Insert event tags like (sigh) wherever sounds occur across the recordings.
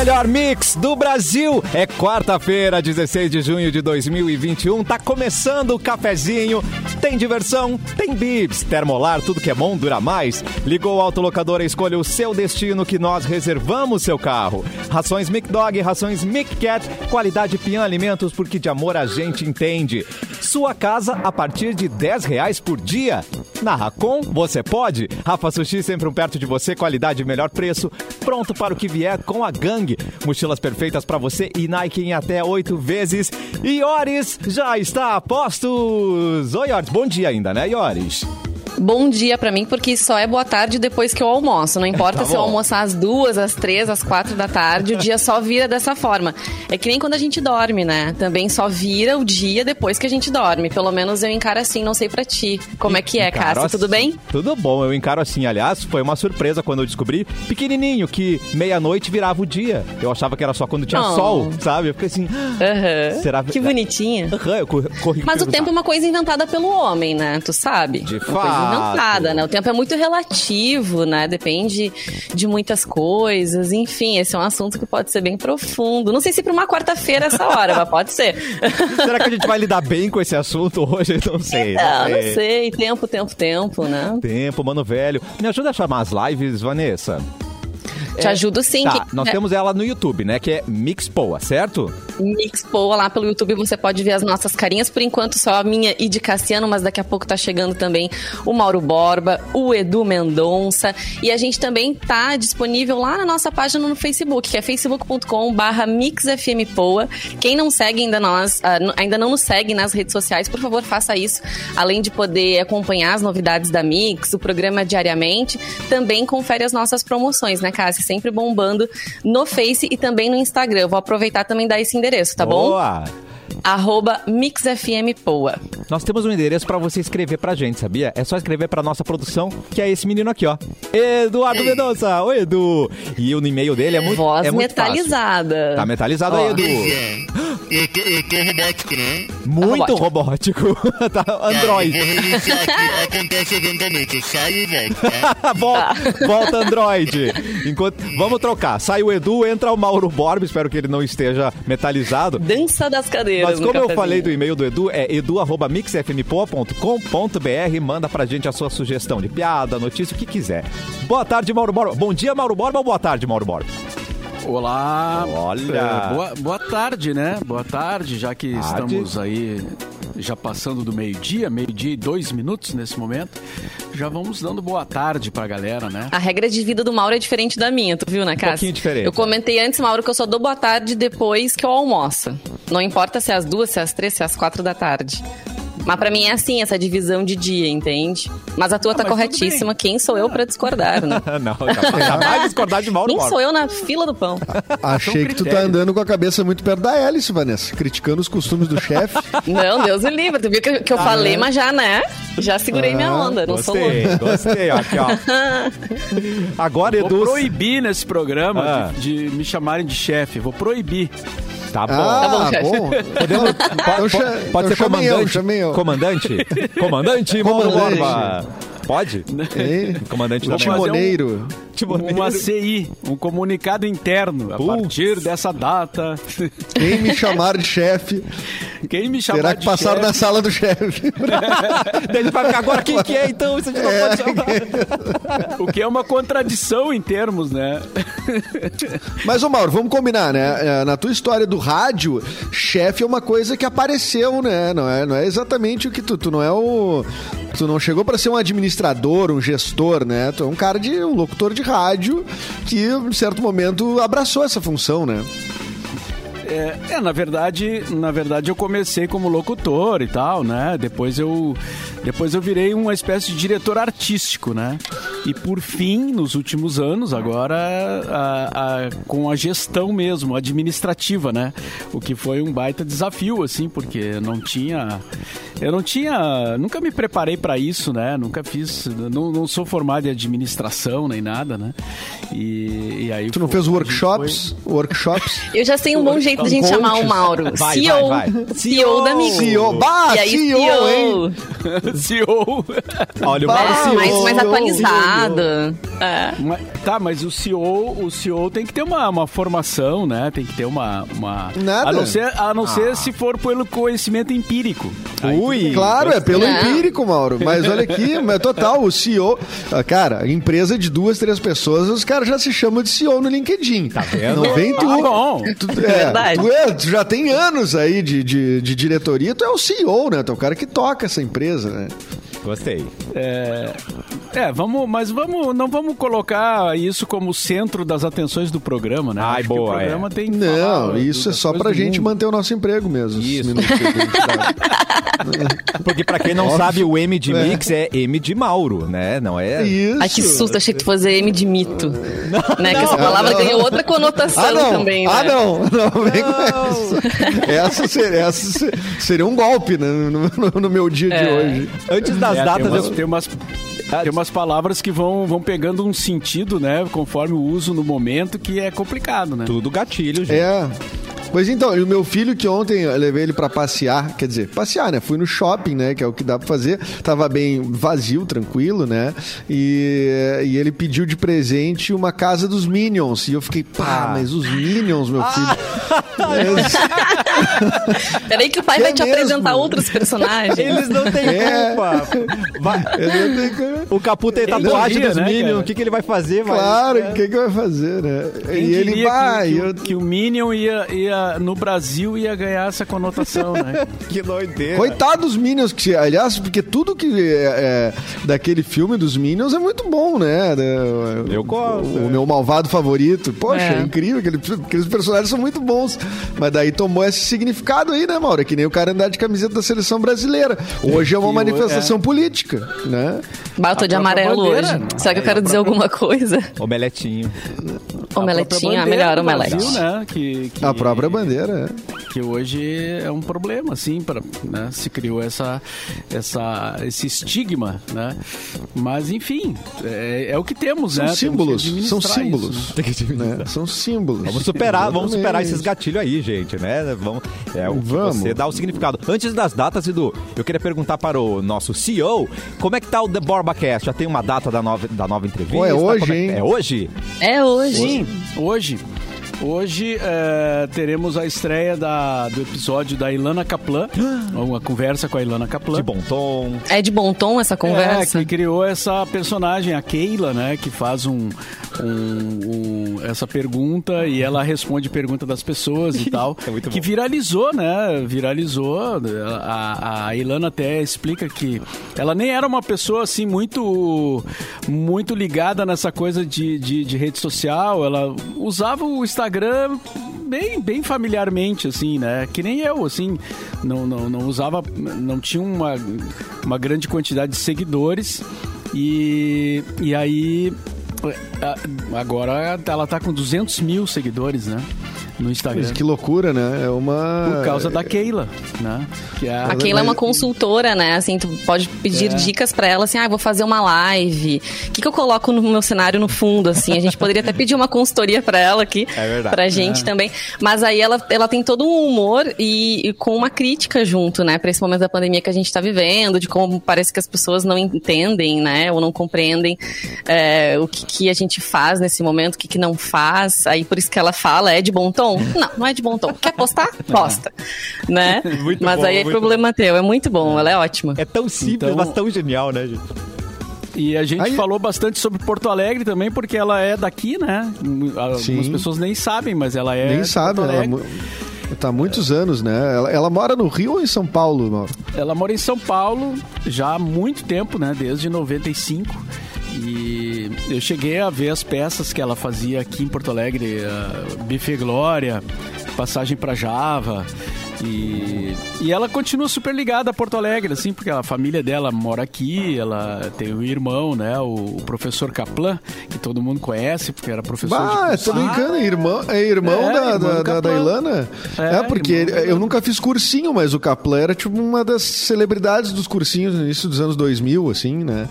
melhor mix do Brasil. É quarta-feira, 16 de junho de 2021. Tá começando o cafezinho. Tem diversão, tem bibs, termolar, tudo que é bom dura mais. Ligou o autolocador e escolha o seu destino que nós reservamos seu carro. Rações Mic Dog, rações Mic Cat, qualidade Pian Alimentos, porque de amor a gente entende. Sua casa a partir de 10 reais por dia. Na Racon, você pode. Rafa Sushi sempre um perto de você, qualidade e melhor preço. Pronto para o que vier com a gangue. Mochilas perfeitas para você e Nike em até oito vezes. E Ioris já está a postos. Oi, Ioris. Bom dia ainda, né, Ioris? Bom dia para mim, porque só é boa tarde depois que eu almoço. Não importa (laughs) tá se eu almoçar às duas, às três, às quatro da tarde, o dia só vira dessa forma. É que nem quando a gente dorme, né? Também só vira o dia depois que a gente dorme. Pelo menos eu encaro assim, não sei para ti. Como é que é, Cássio? Assim. Tudo bem? Tudo bom, eu encaro assim. Aliás, foi uma surpresa quando eu descobri, pequenininho, que meia-noite virava o dia. Eu achava que era só quando tinha oh. sol, sabe? Eu fiquei assim, uhum. será Que bonitinha. Uhum, eu corri Mas o tempo é uma coisa inventada pelo homem, né? Tu sabe? De fato inventada, né? O tempo é muito relativo, né? Depende de muitas coisas. Enfim, esse é um assunto que pode ser bem profundo. Não sei se para uma quarta-feira essa hora, mas pode ser. (laughs) Será que a gente vai lidar bem com esse assunto hoje? Não (laughs) sei. Não, não sei. não sei. Tempo, tempo, tempo, né? Tempo, mano velho. Me ajuda a chamar as lives, Vanessa? Te é, ajudo sim. Tá, que, nós é. temos ela no YouTube, né? Que é Mixpoa, certo? Mixpoa, lá pelo YouTube você pode ver as nossas carinhas. Por enquanto só a minha e de Cassiano, mas daqui a pouco tá chegando também o Mauro Borba, o Edu Mendonça. E a gente também tá disponível lá na nossa página no Facebook, que é facebook.com barra MixFMPoa. Quem não segue ainda nós, uh, ainda não nos segue nas redes sociais, por favor, faça isso. Além de poder acompanhar as novidades da Mix, o programa diariamente, também confere as nossas promoções, né, Cássia? sempre bombando no Face e também no Instagram. Eu vou aproveitar também dar esse endereço, tá Boa. bom? Arroba MixFMPoa. Nós temos um endereço para você escrever pra gente, sabia? É só escrever pra nossa produção, que é esse menino aqui, ó. Eduardo Mendonça. Oi, Edu. E o e-mail dele é muito Voz é muito metalizada. Fácil. Tá metalizado aí, Edu. Eu tô, eu tô robótico, né? Muito robótico. robótico. (laughs) tá, Android. Tá, eu vou reiniciar aqui. Acontece eventualmente. Eu saio e volto, tá? volta, tá. volta, Android. Enquanto... Vamos trocar. Sai o Edu, entra o Mauro Borba. Espero que ele não esteja metalizado. Dança das cadeiras. Mas como eu falei do e-mail do Edu, é edu.mixfmpoa.com.br. Manda pra gente a sua sugestão de piada, notícia, o que quiser. Boa tarde, Mauro Borba. Bom dia, Mauro Borba, ou boa tarde, Mauro Borba? Olá. Olha. É, boa, boa tarde, né? Boa tarde, já que tarde. estamos aí já passando do meio-dia, meio-dia e dois minutos nesse momento. Já vamos dando boa tarde pra galera, né? A regra de vida do Mauro é diferente da minha, tu viu, né, Cássia? Um pouquinho diferente. Eu comentei antes, Mauro, que eu só dou boa tarde depois que eu almoço. Não importa se é às duas, se é às três, se é às quatro da tarde. Mas para mim é assim, essa divisão de dia, entende? Mas a tua ah, tá corretíssima. Quem sou eu para discordar, né? (laughs) não, jamais discordar de Mauro Quem sou eu na fila do pão? (laughs) Achei que tu tá andando com a cabeça muito perto da hélice, Vanessa. Criticando os costumes do chefe. (laughs) Não, Deus o livre. Tu viu que, que eu ah, falei, é? mas já, né? Já segurei ah, minha onda. Não gostei, sou louco. Gostei, aqui, ó. Agora, Edu... Vou proibir nesse programa ah. de, de me chamarem de chefe. Vou proibir. Tá bom. Ah, tá bom, chefe. Bom. Podemos, pode, pode ser comandante. Eu, comandante? Comandante Mauro Borba. Pode? Comandante da Timoneiro. Um, Timoneiro. Uma CI, um comunicado interno. A partir dessa data. Quem me chamar de chefe. Quem me chamar Será que passaram na sala do chefe? (laughs) Ele vai ficar agora quem que é, então? Isso a gente não é. pode chamar. O que é uma contradição em termos, né? Mas, ô Mauro, vamos combinar, né? É, na tua história do rádio, chefe é uma coisa que apareceu, né? Não é, não é exatamente o que tu. Tu não é o. Tu não chegou para ser um administrador, um gestor, né? Tu é um cara de. um locutor de rádio que, em certo momento, abraçou essa função, né? É, é, na verdade, na verdade eu comecei como locutor e tal, né? Depois eu, depois eu virei uma espécie de diretor artístico, né? E por fim, nos últimos anos, agora a, a, com a gestão mesmo, administrativa, né? O que foi um baita desafio, assim, porque não tinha eu não tinha, nunca me preparei para isso, né? Nunca fiz, não, não sou formado em administração nem nada, né? E, e aí Tu não pô, fez a gente workshops? Workshops? Eu já sei um bom jeito da gente Coach. chamar o Mauro. Vai, CEO. vai, vai. CEO da Mix. CEO. Bah, E aí, CEO, hein? foi- CEO. Olha, o Bah, Mauro Ah, CEO. mais, mais CEO. atualizado. É. Tá, mas o CEO, o CEO tem que ter uma, uma formação, né? Tem que ter uma. uma Nada. A não ser, a não ser se for pelo conhecimento empírico. Ui. Claro, é pelo empírico, Mauro. Mas olha aqui, (laughs) total, o CEO. ah, Cara, empresa de duas, três pessoas, os caras já se chamam de CEO no LinkedIn. Tá vendo? Não vem tu. Ah, bom. Tu, é, Verdade. tu, é, tu já tem anos aí de, de, de diretoria, tu é o CEO, né? Tu é o cara que toca essa empresa, né? Gostei. É, é, vamos, mas vamos, não vamos colocar isso como centro das atenções do programa, né? Ai, Acho que boa, o programa é. tem Não, falar isso é só pra gente mundo. manter o nosso emprego mesmo. Isso. dá. (laughs) Porque pra quem não Óbvio. sabe, o M de É. Mix é M de Mauro, né? Não é... Isso. Ai, que susto, achei que tu fosse M de mito. né? Que essa palavra não. ganhou outra conotação Ah, não. também, né? Ah, não. Não vem com essa. Essa seria, essa se- seria um golpe né, no, no- no meu dia de É. hoje. Antes É, datas, tem, umas, eu... tem, umas, tem umas palavras que vão, vão pegando um sentido, né? Conforme o uso no momento, que é complicado, né? Tudo gatilho, gente. É. Pois então, e o meu filho que ontem eu levei ele pra passear, quer dizer, passear, né? Fui no shopping, né? Que é o que dá pra fazer. Tava bem vazio, tranquilo, né? E, e ele pediu de presente uma casa dos Minions. E eu fiquei, pá, Ah. mas os Minions, meu filho. (laughs) Peraí que o pai É vai te mesmo. apresentar outros personagens. Eles não têm É. culpa. Vai- tenho O Capu tem tatuagem dos né, Minions. O que, que ele vai fazer? vai- Claro, o que, que vai fazer, né? Quem e ele vai. que, que, eu... o- que o Minion ia, ia, no Brasil ia ganhar essa conotação, né? (laughs) Que doideira. Coitado dos Minions, que, aliás, porque tudo que é, é daquele filme dos Minions é muito bom, né? Eu gosto, O, é. meu malvado favorito. Poxa, é, É. incrível, aquele- aqueles personagens são muito bons. Mas daí tomou esse significado aí, né, Mauro? É que nem o cara andar de camiseta da seleção brasileira. Hoje é uma o- manifestação política, né? Tô de amarelo bandeira, hoje. Será que eu quero dizer alguma coisa? Omeletinho. Omeletinho, A ah, própria melhor omelete. Brasil, né? Que, que- A própria bandeira, é. que hoje é um problema, assim, para né? se criou essa, essa, esse estigma, né? Mas enfim, é, é o que temos, São né? símbolos, Temos que são símbolos. isso, né? Tem que né? São símbolos. Vamos superar, vamos superar esses gatilhos aí, gente, né? Vamos, é o que Vamos. você dá o significado. Antes das datas, Edu, eu queria perguntar para o nosso CEO, como é que tá o The BorbaCast? Já tem uma data da nova, da nova entrevista? Pô, é hoje, que- hein? É hoje? É hoje. Sim, hoje. Hoje é, teremos a estreia da, do episódio da Ilana Kaplan, uma conversa com a Ilana Kaplan. De bom tom. É de bom tom essa conversa? É, que criou essa personagem, a Keila, né? Que faz um, um- um- essa pergunta e ela responde pergunta das pessoas e (laughs) tal. É muito que bom. viralizou, né? Viralizou. A, a Ilana até explica que ela nem era uma pessoa assim muito, muito ligada nessa coisa de, de, de rede social. Ela usava o Instagram bem, bem familiarmente, assim, né? Que nem eu, assim, não, não, não usava, não tinha uma, uma grande quantidade de seguidores e, e aí agora ela tá com 200 mil seguidores, né? No Instagram. Mas que loucura, né? É uma. Por causa da Keila, né? Que é a- Keila é uma Mas- consultora, né? Assim, tu pode pedir É. dicas pra ela, assim, ah, vou fazer uma live. O que, que eu coloco no meu cenário no fundo, assim? A gente poderia até pedir uma consultoria pra ela aqui. É verdade. Pra gente também. Mas aí ela, ela tem todo um humor e, e com uma crítica junto, né? Pra esse momento da pandemia que a gente tá vivendo, de como parece que as pessoas não entendem, né? Ou não compreendem é, o que, que a gente faz nesse momento, o que, que não faz. Aí por isso que ela fala, é de bom tom? Não, não é de bom tom. Quer postar? (laughs) Posta. Né? (laughs) Muito Mas bom, aí é problema teu. É muito bom, ela é ótima. É tão simples, Então- mas tão genial, né, gente? E a gente Aí- falou bastante sobre Porto Alegre também, porque ela é daqui, né? Algumas Sim. pessoas nem sabem, mas ela é. Nem de sabe, Porto ela tá há muitos anos, né? Ela, ela mora no Rio ou em São Paulo, Mauro? Ela mora em São Paulo já há muito tempo, né? Desde 95. E eu cheguei a ver as peças que ela fazia aqui em Porto Alegre, uh, Bife e Glória, Passagem para Java. E, e ela continua super ligada a Porto Alegre, assim, porque a família dela mora aqui, ela tem um irmão, né, o, o professor Kaplan, que todo mundo conhece, porque era professor Ah, de tô brincando, é irmão, é irmão É, da, irmão da, da, da. Ilana? É, É, porque irmão eu nunca fiz cursinho, mas o Kaplan era tipo uma das celebridades dos cursinhos no início dos anos 2000, assim, né?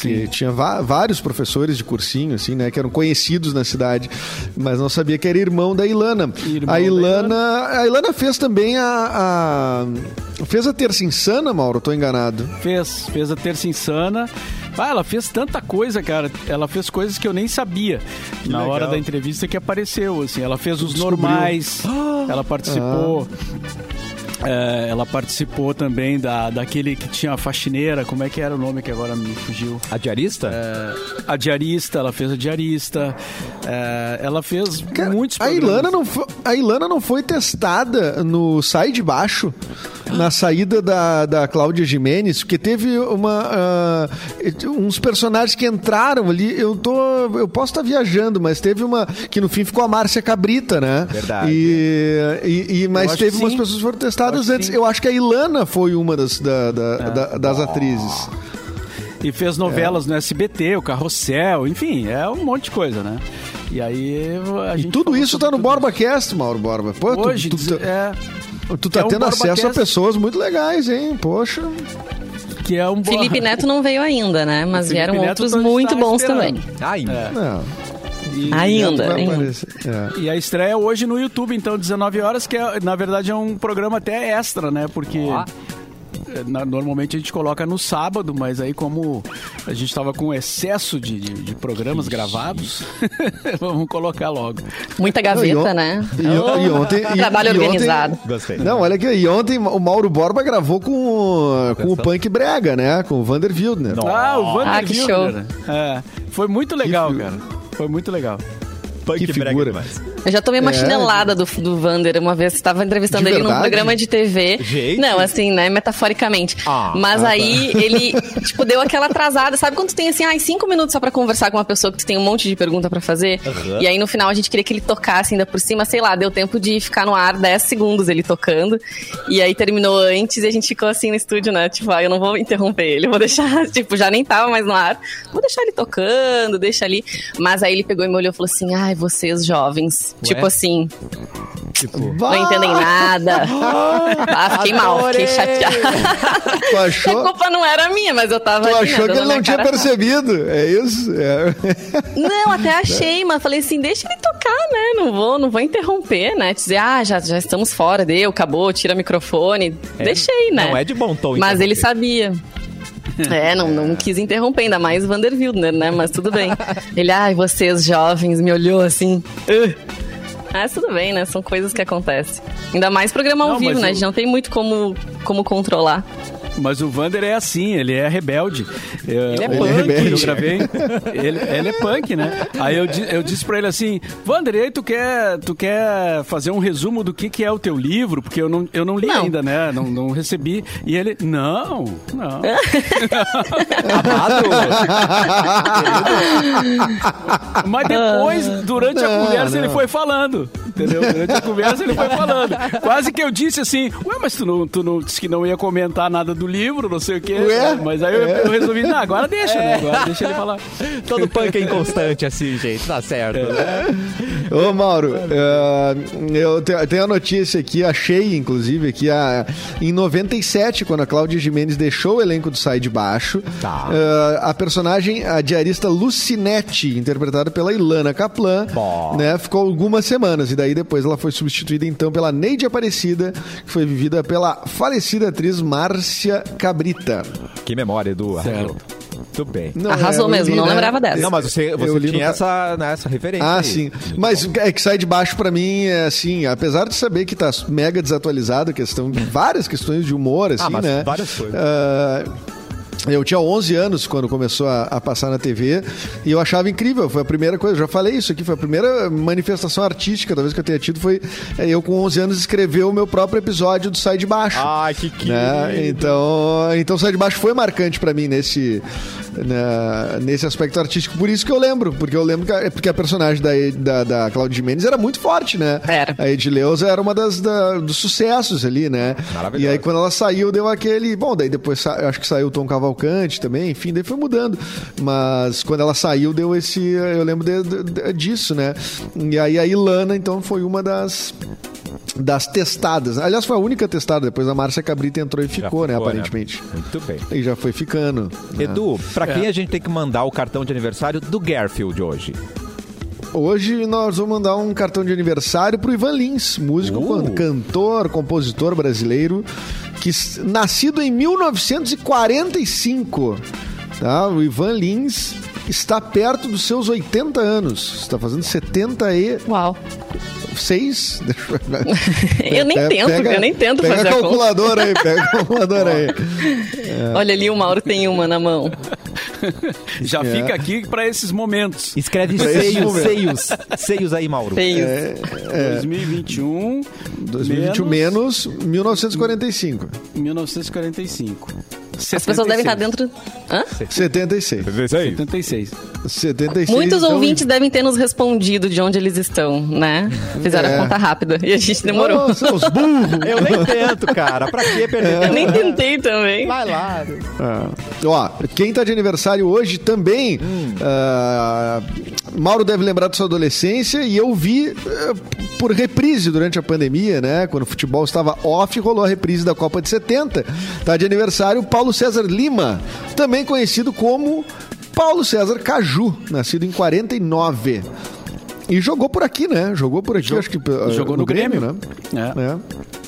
Que tinha vários professores de cursinho, assim, né? Que eram conhecidos na cidade, mas não sabia que era irmão da Ilana. Irmão a da Ilana, a Ilana fez também a, a- fez a Terça Insana, Mauro, tô enganado. Fez, fez a Terça Insana. Ah, ela fez tanta coisa, cara. Ela fez coisas que eu nem sabia na legal. hora da entrevista que apareceu. Assim, ela fez os Descobriu. normais. (gasps) Ela participou. É, ela participou também da, daquele que tinha a faxineira, como é que era o nome que agora me fugiu? A diarista? É, a diarista, ela fez a diarista. é, ela fez Cara, muitos a. Ilana, não foi, a Ilana não foi testada no Sai de Baixo, na saída da, da Cláudia Jimenez, porque teve uma, ah, uns personagens que entraram ali. Eu, tô, eu posso estar viajando, mas teve uma. Que no fim ficou a Márcia Cabrita, né? Verdade. E, e, e- mas teve umas pessoas que foram testadas Eu acho que antes. sim. Eu acho que a Ilana foi uma das, da- da- da- das atrizes. E fez novelas no SBT, o Carrossel, enfim, é um monte de coisa, né? E aí a E gente tudo falou isso tá no tudo Borba Cast, Mauro Borba. Pô, tu- Hoje, tu, tu, é, tu tá é um tendo acesso a BorbaCast. pessoas muito legais, hein? Poxa. que é um Felipe Neto não veio ainda, né? Mas Felipe vieram Neto outros tá- muito tá bons esperando. também. Ainda. Não. E, Ainda, Vai ainda. É. e a estreia é hoje no YouTube, então, 19 horas, que é, na verdade é um programa até extra, né? Porque Ó. é, normalmente a gente coloca no sábado, mas aí como a gente estava com excesso de, de- de programas gravados, (laughs) vamos colocar logo. Muita Não, e gaveta, né? E, e ontem. Trabalho e ontem- organizado. Gostei. Não, olha aqui. E ontem o Mauro Borba gravou com, o- com o Punk Brega, né? Com o Vander Wildner. Nossa. Ah, o Vander Ah, que Wildner. É, foi muito legal, cara. Foi muito legal. Punk que figura. Eu já tomei uma É. chinelada do, do Vander uma vez, estava entrevistando De ele num programa de TV. Gente. Não, assim, né, metaforicamente. Ah, Mas ah, aí ele, tipo, deu aquela atrasada. Sabe quando tu tem, assim, ai, cinco minutos só pra conversar com uma pessoa que tu tem um monte de pergunta pra fazer? Aham. E aí no final a gente queria que ele tocasse ainda por cima, sei lá, deu tempo de ficar no ar 10 segundos ele tocando. E aí terminou antes e a gente ficou assim no estúdio, né? Tipo, ah, eu não vou interromper ele, vou deixar, (laughs) tipo, já nem tava mais no ar. Vou deixar ele tocando, deixa ali. Mas aí ele pegou e me olhou e falou assim: ai, vocês jovens. Tipo assim, Tipo, não entendem nada. Ah, fiquei mal, fiquei chateada. Tu A achou, culpa não era minha, mas eu tava tu ali, né, achou que ele não tinha percebido? É isso? É. Não, até achei, mas falei assim, deixa ele tocar, né? Não vou, não vou interromper, né? Dizer, ah, já, já estamos fora, deu, acabou, tira o microfone. Deixei, né? não é de bom tom Mas ele sabia. É, não, não quis interromper, ainda mais Vander Wildner, né? Mas tudo bem. (laughs) Ele, ai, vocês jovens, me olhou assim. "Ugh." Mas tudo bem, né? São coisas que acontecem. Ainda mais programa ao Não, vivo, né? A o- gente não tem muito como, como controlar. Mas o Vander é assim, ele é rebelde. Ele é eu- punk. rebelde. Eu gravei. Ele, ele é punk, né? Aí eu, eu disse pra ele assim: Vander, aí tu quer, tu quer fazer um resumo do que, que é o teu livro? Porque eu não, eu não li Não. ainda, né? Não, não recebi. E ele: Não, não. (laughs) amado. Mas depois, durante a Não, conversa, ele não. foi falando. Entendeu? Durante a conversa, ele foi falando. (laughs) Quase que eu disse assim: Ué, mas tu não, tu não disse que não ia comentar nada do livro, não sei o quê. Ué? Mas aí eu, É. eu resolvi: Não, agora deixa, né? Agora deixa ele falar. Todo punk é inconstante assim, gente. Tá certo. né? Ô, Mauro, eh, eu te- eu tenho a notícia aqui, achei, inclusive, aqui a, em 97, quando a Cláudia Jimenez deixou o elenco do Sai de Baixo, Tá. eh, a personagem, a diarista Lucinete, interpretada pela Ilana Kaplan, Bom. né, ficou algumas semanas, e daí depois ela foi substituída, então, pela Neide Aparecida, que foi vivida pela falecida atriz Márcia Cabrita. Que memória, Edu. Certo. Muito bem. Não, Arrasou é, mesmo, li, não né? lembrava dessa. Não, mas você, você no tinha ca- essa, né, essa referência. Ah, aí. sim. Mas é que sai de baixo pra mim é assim, apesar de saber que tá mega desatualizado a questão de várias questões de humor, assim, Ah, mas né? várias coisas. Ah, Eu tinha 11 anos quando começou a, a, passar na TV e eu achava incrível. Foi a primeira coisa, eu já falei isso aqui, foi a primeira manifestação artística da vez que eu tenha tido. Foi é, eu, com 11 anos, escrever o meu próprio episódio do Sai de Baixo. Ai, que que. Né? Então, então, Sai de Baixo foi marcante para mim nesse, né, nesse aspecto artístico. Por isso que eu lembro, porque eu lembro que a, porque a personagem da, da, da Claudia Mendes era muito forte, né? Era. A Edileuza era uma das da, dos sucessos ali, né? E aí, quando ela saiu, deu aquele. Bom, daí depois acho que saiu o Tom Cavalcante também, enfim, daí foi mudando. Mas quando ela saiu, deu esse. Eu lembro de, de, disso, né? E aí a Ilana, então, foi uma das das testadas. Aliás, foi a única testada. Depois a Márcia Cabrita entrou e ficou, ficou né? Aparentemente. Né? Muito bem. E já foi ficando. Né? Edu, pra quem é. a gente tem que mandar o cartão de aniversário do Garfield hoje? Hoje nós vamos mandar um cartão de aniversário pro Ivan Lins, músico, uh. cantor, compositor brasileiro, que nascido em 1945. Tá? O Ivan Lins está perto dos seus 80 anos. Está fazendo 70 e. Uau! seis. (laughs) eu nem tento, pega, eu nem tento pega fazer a calculadora aí, pega a (laughs) calculadora aí. É. Olha ali, o Mauro tem uma na mão. (laughs) Já é. fica aqui para esses momentos. Escreve seios, seios, seios aí, Mauro. Seios. É, é. 2021. 2021 menos, menos 1945. 1945. As pessoas devem estar dentro. Hã? 76. 76. 76. Muitos então... ouvintes devem ter nos respondido de onde eles estão, né? Fizeram é. a conta rápida e a gente demorou. Nossa, os (laughs) burros. Eu nem tento, cara. Pra que perder? É. Eu nem tentei também. Vai lá. É. Ó, quem tá de aniversário hoje também. Hum. Uh, Mauro deve lembrar da sua adolescência e eu vi uh, por reprise durante a pandemia, né? Quando o futebol estava off, rolou a reprise da Copa de 70. Tá de aniversário Paulo César Lima, também conhecido como Paulo César Caju, nascido em 49. E jogou por aqui, né? Jogou por aqui, acho que. Jogou no, no Grêmio, Grêmio, né? É. é.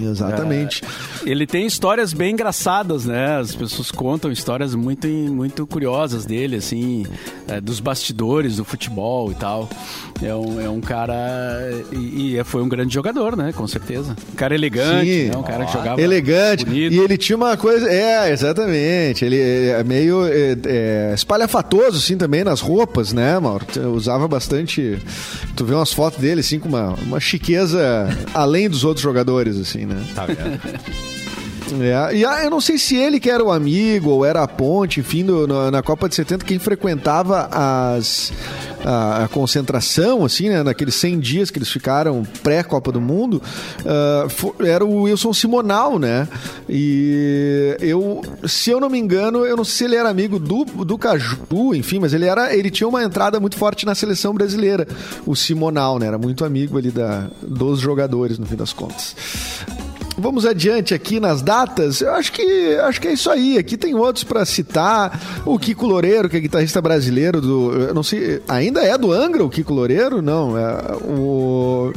Exatamente. É, ele tem histórias bem engraçadas, né? As pessoas contam histórias muito, muito curiosas dele, assim, é, dos bastidores do futebol e tal. É um, é um cara. E, e, foi um grande jogador, né? Com certeza. Um cara elegante, né? um cara que jogava. Elegante. Bonito. E ele tinha uma coisa. É, exatamente. Ele é meio é, é, espalhafatoso, assim, também nas roupas, né, Mauro? Usava bastante. Tu vê umas fotos dele, assim, com uma, uma chiqueza além dos outros jogadores, assim, né? Tá vendo? (laughs) É, e ah, eu não sei se ele que era o amigo ou era a ponte, enfim, do, no, na Copa de 70, quem frequentava as, a, a, concentração, assim, né, naqueles 100 dias que eles ficaram pré-Copa do Mundo, uh, for, era o Wilson Simonal, né? E eu, se eu não me engano, eu não sei se ele era amigo do, do Caju, enfim, mas ele era, ele tinha uma entrada muito forte na seleção brasileira, o Simonal, né? Era muito amigo ali da, dos jogadores, no fim das contas. Vamos adiante aqui nas datas. Eu acho que acho que é isso aí. Aqui tem outros para citar. O Kiko Loureiro, que é guitarrista brasileiro do, não sei, ainda é do Angra o Kiko Loureiro? Não, é o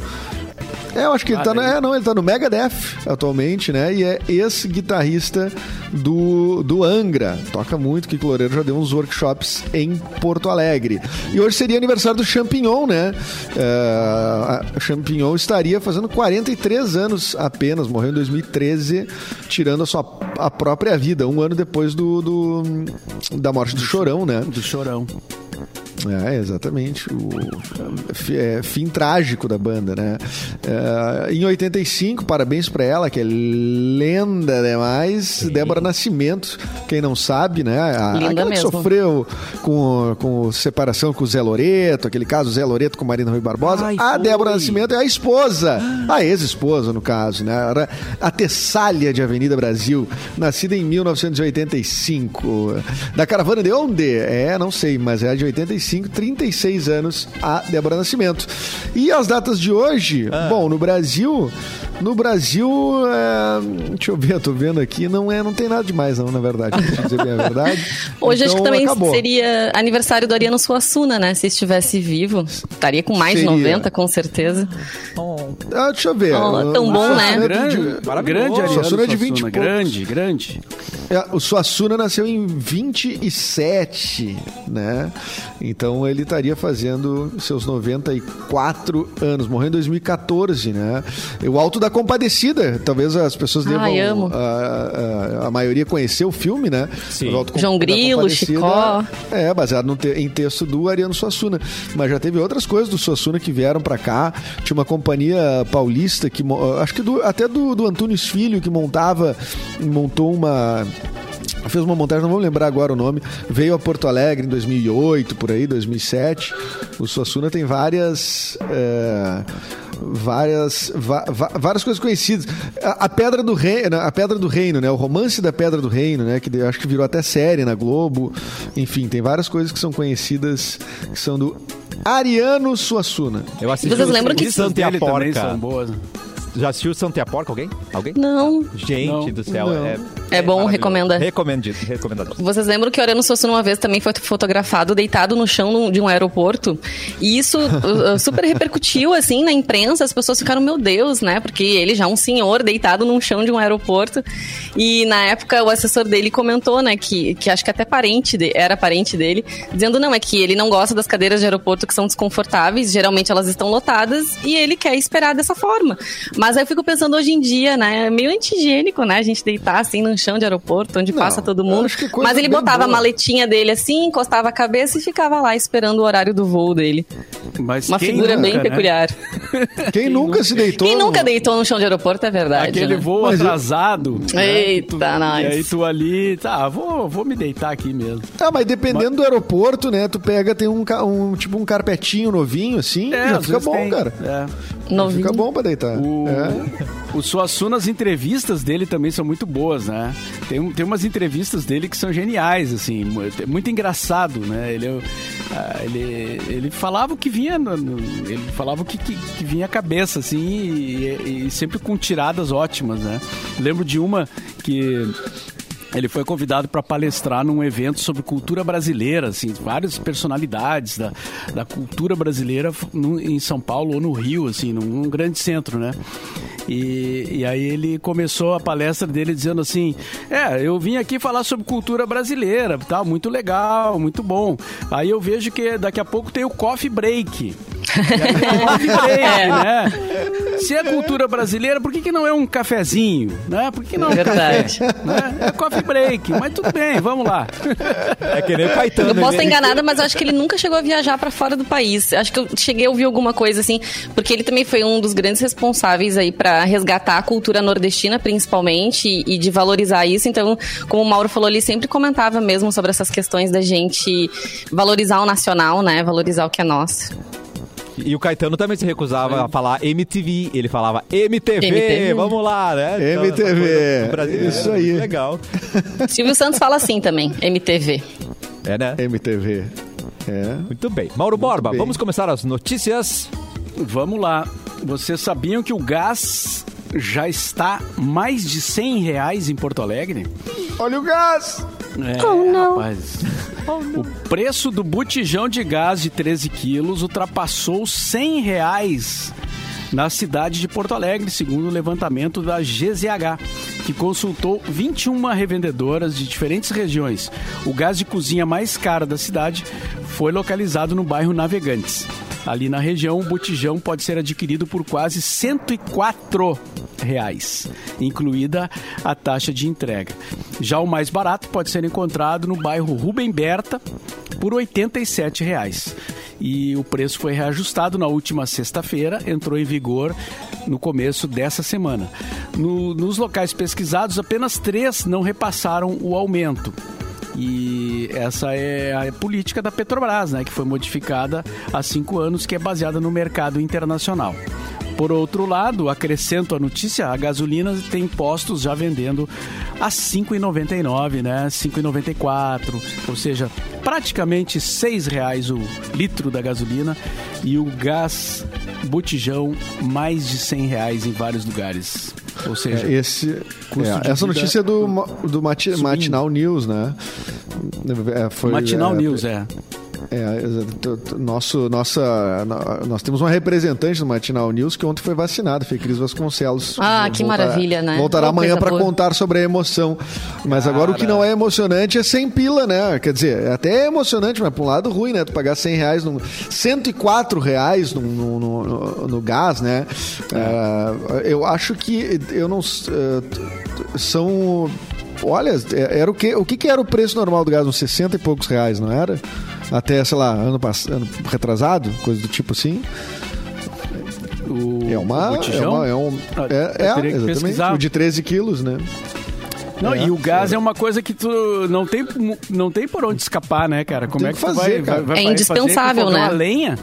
é, eu acho que ele tá, no, é, não, ele tá no Megadeth atualmente, né? E é ex-guitarrista do, do Angra. Toca muito, que Loureiro já deu uns workshops em Porto Alegre. E hoje seria aniversário do Champignon, né? Uh, Champignon estaria fazendo 43 anos apenas, morreu em 2013, tirando a sua a própria vida, um ano depois do, do da morte do, do Chorão, né? Do Chorão. É, exatamente. O é, fim trágico da banda, né? É, em 85, parabéns para ela, que é lenda demais. Sim. Débora Nascimento, quem não sabe, né? A, Linda mesmo. que sofreu com, com separação com o Zé Loreto, aquele caso Zé Loreto com Marina Rui Barbosa. Ai, a foi. Débora Nascimento é a esposa, a ex-esposa, no caso, né? Era a Tessália de Avenida Brasil, nascida em 1985. Da caravana de onde? É, não sei, mas é a de 85 35, 36 anos a Débora Nascimento. E as datas de hoje, ah. bom, no Brasil, no Brasil, é, deixa eu ver, eu tô vendo aqui, não é, não tem nada demais não, na verdade, pra dizer bem a verdade. (laughs) Hoje então, acho que também acabou. seria aniversário do Ariano Suassuna, né? Se estivesse vivo, estaria com mais seria. de 90, com certeza. Oh. Ah, deixa eu ver. Oh, tão bom, né? Grande, grande Ariano Suassuna é de 20 Grande, grande. É, o Suassuna nasceu em 27, né? Então ele estaria fazendo seus 94 anos, morreu em 2014, né? O Alto da Compadecida. Talvez as pessoas devam. Ai, amo. A, a- a maioria conhecer o filme, né? Sim. O Auto- João Grilo, Chicó. É, baseado no te- em texto do Ariano Suassuna. Mas já teve outras coisas do Suassuna que vieram pra cá. Tinha uma companhia paulista que. Acho que do- até do, do Antunes Filho, que montava. Montou uma. Fez uma montagem, não vou lembrar agora o nome. Veio a Porto Alegre em 2008, por aí, 2007. O Suassuna tem várias. é, várias va- va- várias coisas conhecidas a, a pedra do reino a pedra do reino né o romance da pedra do reino né que eu acho que virou até série na Globo enfim tem várias coisas que são conhecidas que são do Ariano Suassuna Eu assisti Vocês lembram que- Santa e a dele também Porca. são boas. Já assistiu o Santa e a Porca? Alguém? Alguém? Não. Gente Não. do céu. Não. É, É bom, recomenda. Recomendo, recomendado. Vocês lembram que o Ariano Suassuna uma vez também foi fotografado deitado no chão de um aeroporto? E isso uh, uh, super repercutiu, assim, na imprensa. As pessoas ficaram, meu Deus, né? Porque ele já é um senhor deitado num chão de um aeroporto. E na época o assessor dele comentou, né, que, que acho que até parente de- era parente dele, dizendo, não, é que ele não gosta das cadeiras de aeroporto que são desconfortáveis, geralmente elas estão lotadas, e ele quer esperar dessa forma. Mas aí eu fico pensando hoje em dia, né? É meio anti-higiênico, né? A gente deitar assim num chão de aeroporto, onde Não, passa todo mundo. acho que coisa Mas ele botava a boa. maletinha dele assim, encostava a cabeça e ficava lá esperando o horário do voo dele. Mas Uma figura nunca, bem né? peculiar. (laughs) quem nunca se deitou Quem nunca no- deitou no chão de aeroporto é verdade. Aquele né? voo Mas eu- atrasado. né, Eita, tu- nós. E aí tu ali, tá, vou, vou me deitar aqui mesmo. Ah, mas dependendo do aeroporto, né? Tu pega, tem um, um tipo um carpetinho novinho, assim, já É, às fica bom, tem. cara. É. Novinho. Fica bom pra deitar. O, É. o Suassuna, as entrevistas dele também são muito boas, né? Tem, tem umas entrevistas dele que são geniais, assim, é muito engraçado, né? Ele, é ah, ele, ele falava o que vinha, no- ele falava o que, que, que vinha à cabeça, assim, e, e sempre com tiradas ótimas, né? Lembro de uma que ele foi convidado para palestrar num evento sobre cultura brasileira, assim, várias personalidades da, da cultura brasileira no- em São Paulo ou no Rio, assim, num, num grande centro, né? E, e aí ele começou a palestra dele dizendo assim: É, eu vim aqui falar sobre cultura brasileira, tal, muito legal, muito bom. Aí eu vejo que daqui a pouco tem o coffee break. Break, né? Se é cultura brasileira, por que, que não é um cafezinho? Né? Por que não é um Verdade. Né? É coffee break, mas tudo bem, vamos lá. É que nem o Caetano. Eu posso estar ele- enganada, mas eu acho que ele nunca chegou a viajar pra fora do país. Acho que eu cheguei a ouvir alguma coisa assim, porque ele também foi um dos grandes responsáveis aí pra resgatar a cultura nordestina, principalmente, e, e de valorizar isso. Então, como o Mauro falou, ele sempre comentava mesmo sobre essas questões da gente valorizar o nacional, né? Valorizar o que é nosso. E o Caetano também se recusava a falar MTV. Ele falava MTV, MTV. vamos lá, né? Então, MTV, brasileiro, isso aí. Legal. (laughs) Silvio Santos fala assim também, MTV. É, né? MTV. É. Muito bem. Mauro Borba, bem. vamos começar as notícias. Vamos lá. Vocês sabiam que o gás já está mais de 100 reais em Porto Alegre? Olha o gás! É, Oh, não. rapaz. (laughs) O preço do botijão de gás de 13 quilos ultrapassou 100 reais na cidade de Porto Alegre, segundo o levantamento da GZH, que consultou 21 revendedoras de diferentes regiões. O gás de cozinha mais caro da cidade foi localizado no bairro Navegantes. Ali na região, o botijão pode ser adquirido por quase 104 reais, incluída a taxa de entrega. Já o mais barato pode ser encontrado no bairro Rubem Berta por 87 reais. E o preço foi reajustado na última sexta-feira, entrou em vigor no começo dessa semana. No- nos locais pesquisados, apenas três não repassaram o aumento. E essa é a política da Petrobras, né, que foi modificada há cinco anos, que é baseada no mercado internacional. Por outro lado, acrescento a notícia, a gasolina tem postos já vendendo a R$ 5,99, né? R$ 5,94, ou seja, praticamente 6 reais o litro da gasolina e o gás botijão mais de 100 reais em vários lugares. Ou seja, É, esse, Custo é, de essa vida notícia é do, ma- do Mati-. Matinal News, né? É, foi, Matinal é, News, é. É, nosso, nossa, no- nós temos uma representante do Matinal News que ontem foi vacinada, foi Cris Vasconcelos. Ah, que maravilha, né? Voltará amanhã para contar sobre a emoção. Mas agora o que não é emocionante é sem pila, né? Quer dizer, é até emocionante, mas por um lado ruim, né? Tu pagar 100 reais, num, 104 reais no, no, no- no gás, né? É, eu acho que eu não... é, t- são... Olha, é- era o que, o que que era o preço normal do gás? Uns 60 e poucos reais, não era? Até, sei lá, ano passado, retrasado, coisa do tipo assim. O, É uma. o É, uma, é um. Ah, É, é que exatamente. O de 13 quilos, né? Não, É, e o gás é. é uma coisa que tu não tem, não tem por onde escapar, né, cara? Como Tem é que fazer, vai, cara. vai, vai É vai indispensável, fazer né? a lenha?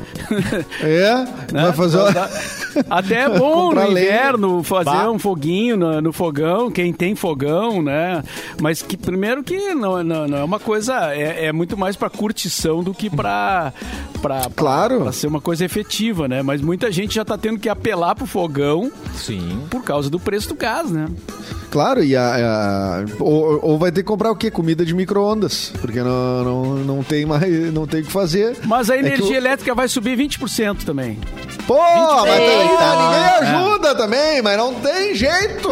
É, (laughs) né? vai fazer. Dar- (laughs) Até é bom no lenha. inverno fazer Bah. um foguinho no, no fogão, quem tem fogão, né? Mas que primeiro que não, não, não é uma coisa, é, é muito mais pra curtição do que pra, pra, pra- Claro. pra ser uma coisa efetiva, né? Mas muita gente já tá tendo que apelar pro fogão Sim. por causa do preço do gás, né? Claro, e a, a- ou, ou vai ter que comprar o quê? Comida de micro-ondas. Porque não, não, não tem mais. Não tem o que fazer. Mas a É energia o- elétrica vai subir 20% também. Pô, mas Eita. ninguém ajuda também, mas não tem jeito.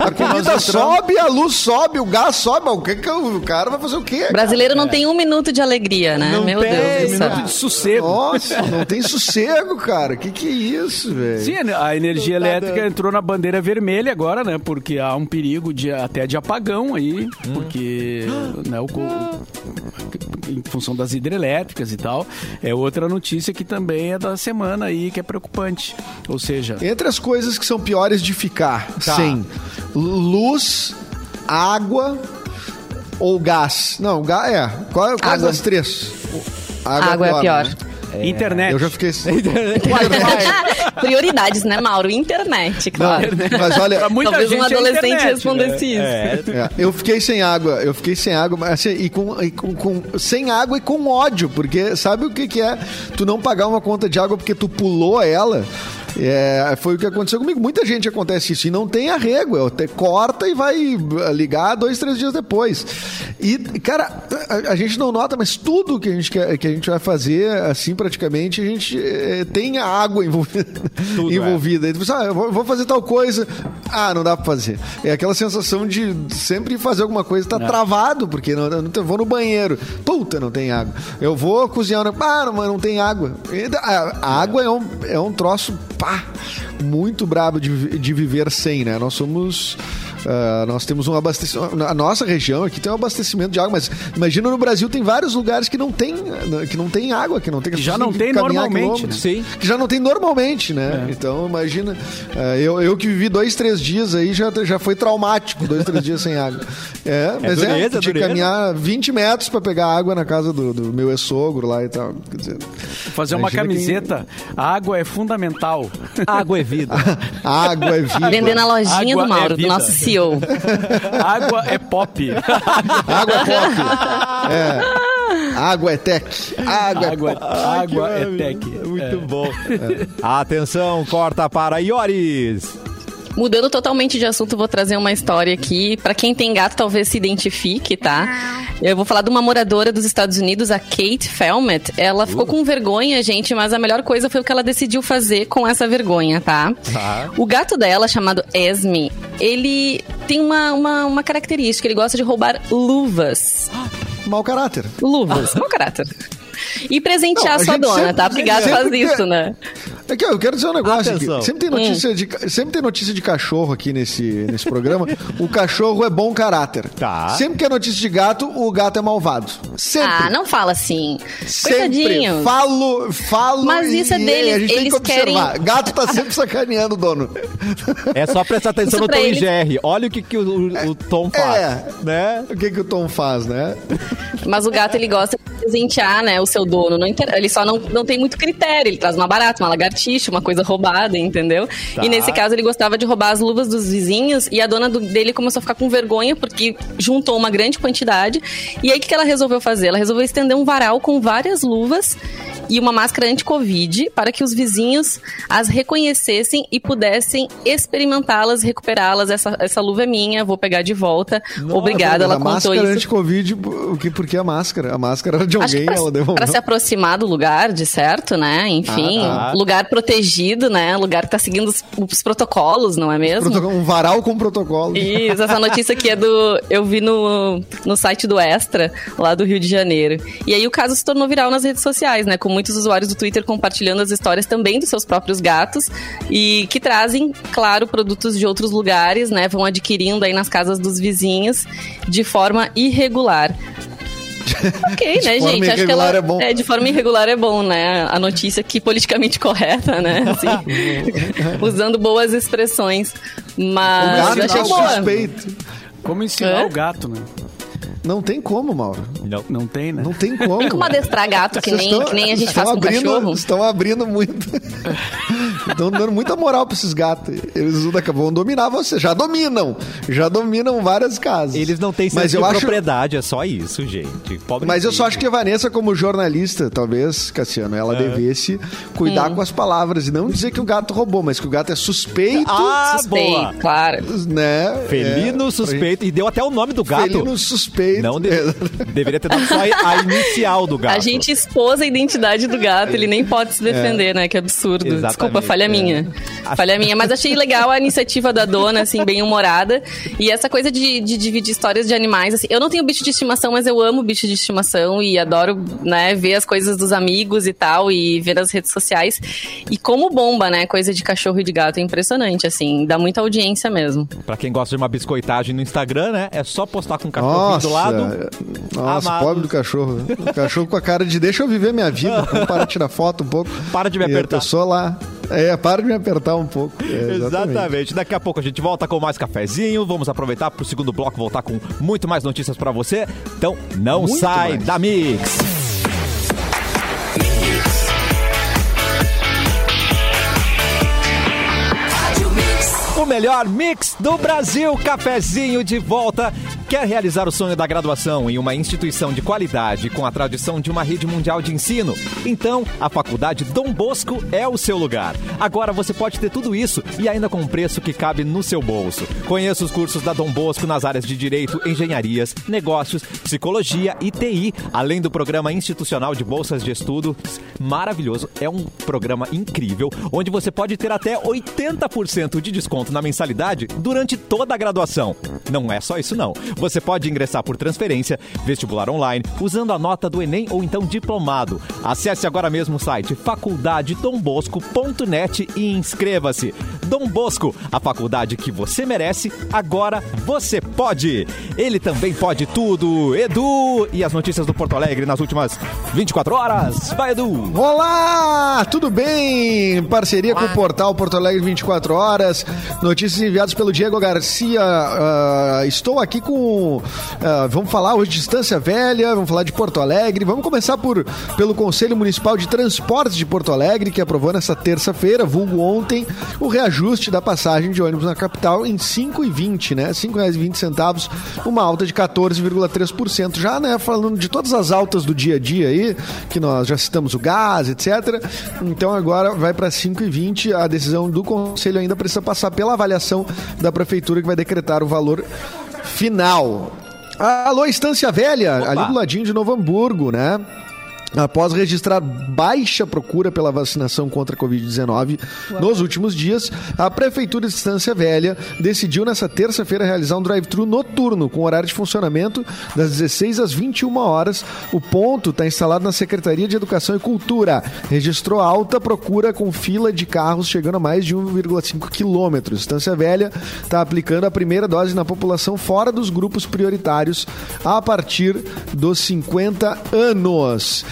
A (laughs) comida sobe, a luz sobe, o gás sobe. O, que que o cara vai fazer o quê? O brasileiro não tem um minuto de alegria, né? Não Meu tem, Deus céu. Minuto de sossego. Nossa, não tem sossego, cara. Que que é isso, velho? Sim, a energia tá elétrica entrou na bandeira vermelha agora, né? Porque há um perigo de até de apagão aí, porque né, o, em função das hidrelétricas e tal. É outra notícia que também é da semana aí que é preocupante. Ou seja, Entre as coisas que são piores de ficar Tá. sem luz, água ou gás. Não, gás é. Qual, quais Água. das três? Água é pior. né? Internet. Eu já fiquei. (laughs) Prioridades, né, Mauro? Internet, Não, claro. mas olha, Pra muita Talvez um é adolescente internet, né? respondesse isso. É. É, eu fiquei sem água, eu fiquei sem água, mas assim, e com, e com, com- sem água e com ódio, porque sabe o que, que é tu não pagar uma conta de água porque tu pulou ela? É, foi o que aconteceu comigo. Muita gente acontece isso e não tem arrego. é, te- corta e vai ligar dois, três dias depois. E, cara, a, a gente não nota, mas tudo que a gente, quer, que a gente vai fazer, assim, praticamente, a gente eh, tem a água (laughs) envolvida. Tudo, é. envolvida. Tu pensa, ah, eu vou, vou fazer tal coisa. Ah, não dá pra fazer. É aquela sensação de sempre fazer alguma coisa tá travado, porque não, eu não vou no banheiro. Puta, não tem água. Eu vou cozinhar, não- ah, não, mas não tem água. E A, a água é um, é um troço, pá, muito brabo de, de viver sem, né? Nós somos. Ah, nós temos um abastecimento. A nossa região aqui tem um abastecimento de água, mas imagina no Brasil tem vários lugares que não tem, que não tem água, que não tem que Já não tem normalmente, né? Sim. Que já não tem normalmente, né? Então, imagina. eh, eu, eu que vivi dois, três dias aí, já, já foi traumático, dois, três dias sem água. (laughs) É, mas dureza, é, é tinha que dureza. caminhar 20 metros pra pegar água na casa do, do meu ex-sogro lá e tal. Quer dizer, Fazer uma camiseta. A água é fundamental. Água é vida. (laughs) água é vida. Vender na lojinha Água do Mauro, é do nosso CEO. (laughs) água é pop. (laughs) Água é pop. É. Água é tech. Água, água, é pop. água é Que tech. Muito É. bom. Atenção, corta para Ioris. Mudando totalmente de assunto, vou trazer uma história aqui. Pra quem tem gato, talvez se identifique, tá? Eu vou falar de uma moradora dos Estados Unidos, a Kate Felmet. Ela ficou com vergonha, gente, mas a melhor coisa foi o que ela decidiu fazer com essa vergonha, tá? Tá. O gato dela, chamado Esme, ele tem uma, uma, uma característica. Ele gosta de roubar luvas. Mau caráter. Luvas, mau caráter. E presentear Não, a sua dona, sempre- tá? Porque gato faz isso, né? Aqui, ó, eu quero dizer um negócio Atenção. aqui. Sempre tem notícia, de, sempre tem notícia de cachorro aqui nesse, nesse programa. (laughs) o cachorro é bom caráter. Tá. Sempre que é notícia de gato, o gato é malvado. Sempre. Ah, não fala assim. Sempre. Falo, falo. Mas e- isso é deles, A gente tem eles que observar. querem- Gato tá sempre sacaneando o dono. É só prestar atenção Isso no Tom e eles- Jerry. Olha o que, que o, o- o Tom faz. É. Né? O que, que o Tom faz, né? Mas o gato, ele gosta de presentear, né, o seu dono. Não inter- Ele só não, não tem muito critério. Ele traz uma barata, uma uma coisa roubada, entendeu? Tá. E nesse caso, ele gostava de roubar as luvas dos vizinhos e a dona do- dele começou a ficar com vergonha porque juntou uma grande quantidade. E aí, o que que ela resolveu fazer? Ela resolveu estender um varal com várias luvas e uma máscara anti-Covid para que os vizinhos as reconhecessem e pudessem experimentá-las, recuperá-las. Essa, essa luva é minha, vou pegar de volta. Obrigada, ela a contou máscara isso. anti-Covid, o que, por que a máscara? A máscara era de alguém, pra, ela devolveu. pra se aproximar do lugar, de certo, né? Enfim, Ah, tá. lugar protegido, né? Lugar que tá seguindo os, os protocolos, não é mesmo? Um varal com protocolo. Isso, essa notícia aqui é do. Eu vi no, no site do Extra, lá do Rio de Janeiro. E aí o caso se tornou viral nas redes sociais, né? Com muitos usuários do Twitter compartilhando as histórias também dos seus próprios gatos e que trazem, claro, produtos de outros lugares, né? Vão adquirindo aí nas casas dos vizinhos de forma irregular. (laughs) Ok, né, forma gente? Acho que irregular ela, é bom. de forma irregular é bom, né? A notícia aqui politicamente correta, né? Assim, (laughs) usando boas expressões. O Mas gato achei boa. suspeito. Como ensinar É? o gato, né? Não tem como, Mauro. Não. Não tem, né? Não tem como. Como adestrar gato, que nem, estão- que nem a gente faz com abrindo, cachorro? Estão abrindo muito. (laughs) Estão dando muita moral pra esses gatos. Eles vão dominar você. Já dominam. Já dominam várias casas. Eles não têm senso Mas de eu acho, propriedade, é só isso, gente. Pobre Mas eu só acho que a Vanessa, como jornalista, talvez, Cassiano, ela É. devesse cuidar com as palavras e não dizer que o gato roubou, mas que o gato é suspeito, Ah, Suspeito, boa. claro. né? Felino É, suspeito. E deu até o nome do gato. Felino suspeito. Não deve- (laughs) deveria ter dado só a inicial do gato. A gente expôs a identidade do gato, ele nem pode se defender, né? Que absurdo. Exatamente, Desculpa, falha é. minha. Falha minha. Mas achei legal a iniciativa da dona, assim, bem humorada. E essa coisa de, de dividir histórias de animais, assim. Eu não tenho bicho de estimação, mas eu amo bicho de estimação e adoro, né, ver as coisas dos amigos e tal, e ver nas redes sociais. E como bomba, né? Coisa de cachorro e de gato. É impressionante, assim. Dá muita audiência mesmo. Pra quem gosta de uma biscoitagem no Instagram, né? É só postar com um cachorrinho Nossa, do lado. Nossa, Amado. pobre do cachorro. O cachorro com a cara de deixa eu viver minha vida, (laughs) vamos parar de tirar foto um pouco. Para de me E apertar. A pessoa lá. É, para de me apertar um pouco. É, Exatamente. Daqui a pouco a gente volta com mais cafezinho. Vamos aproveitar pro segundo bloco voltar com muito mais notícias pra você. Então não Muito sai mais. da Mix. O melhor mix do Brasil, cafezinho de volta. Quer realizar o sonho da graduação em uma instituição de qualidade com a tradição de uma rede mundial de ensino? Então, a Faculdade Dom Bosco é o seu lugar. Agora você pode ter tudo isso e ainda com um preço que cabe no seu bolso. Conheça os cursos da Dom Bosco nas áreas de Direito, Engenharias, Negócios, Psicologia e TI, além do programa institucional de bolsas de estudos maravilhoso. É um programa incrível, onde você pode ter até 80% de desconto na mensalidade durante toda a graduação. Não é só isso não. Você pode ingressar por transferência, vestibular online, usando a nota do Enem ou então diplomado. Acesse agora mesmo o site faculdadedombosco.net e inscreva-se. Dom Bosco, a faculdade que você merece, agora você pode. Ele também pode tudo. Edu e as notícias do Porto Alegre nas últimas 24 horas. Vai, Edu. Olá, tudo bem? Parceria com o portal Porto Alegre 24 Horas. Notícias enviadas pelo Diego Garcia. Ah, estou aqui com. Ah, vamos falar hoje de Distância Velha, vamos falar de Porto Alegre. Vamos começar por, pelo Conselho Municipal de Transportes de Porto Alegre, que aprovou nessa terça-feira, vulgo ontem, o reajuste da passagem de ônibus na capital em R$ 5,20, né? R$ 5,20, uma alta de 14,3%. Já, né, falando de todas as altas do dia a dia aí, que nós já citamos o gás, etc. Então agora vai para 5,20. A decisão do conselho ainda precisa passar pela avaliação da prefeitura que vai decretar o valor final. Alô, Estância Velha, Opa. ali do ladinho de Novo Hamburgo, né? Após registrar baixa procura pela vacinação contra a Covid-19 nos últimos dias, a Prefeitura de Estância Velha decidiu nessa terça-feira realizar um drive-thru noturno com horário de funcionamento das 16 às 21 horas. O ponto está instalado na Secretaria de Educação e Cultura. Registrou alta procura com fila de carros chegando a mais de 1,5 quilômetros. Estância Velha está aplicando a primeira dose na população fora dos grupos prioritários a partir dos 50 anos.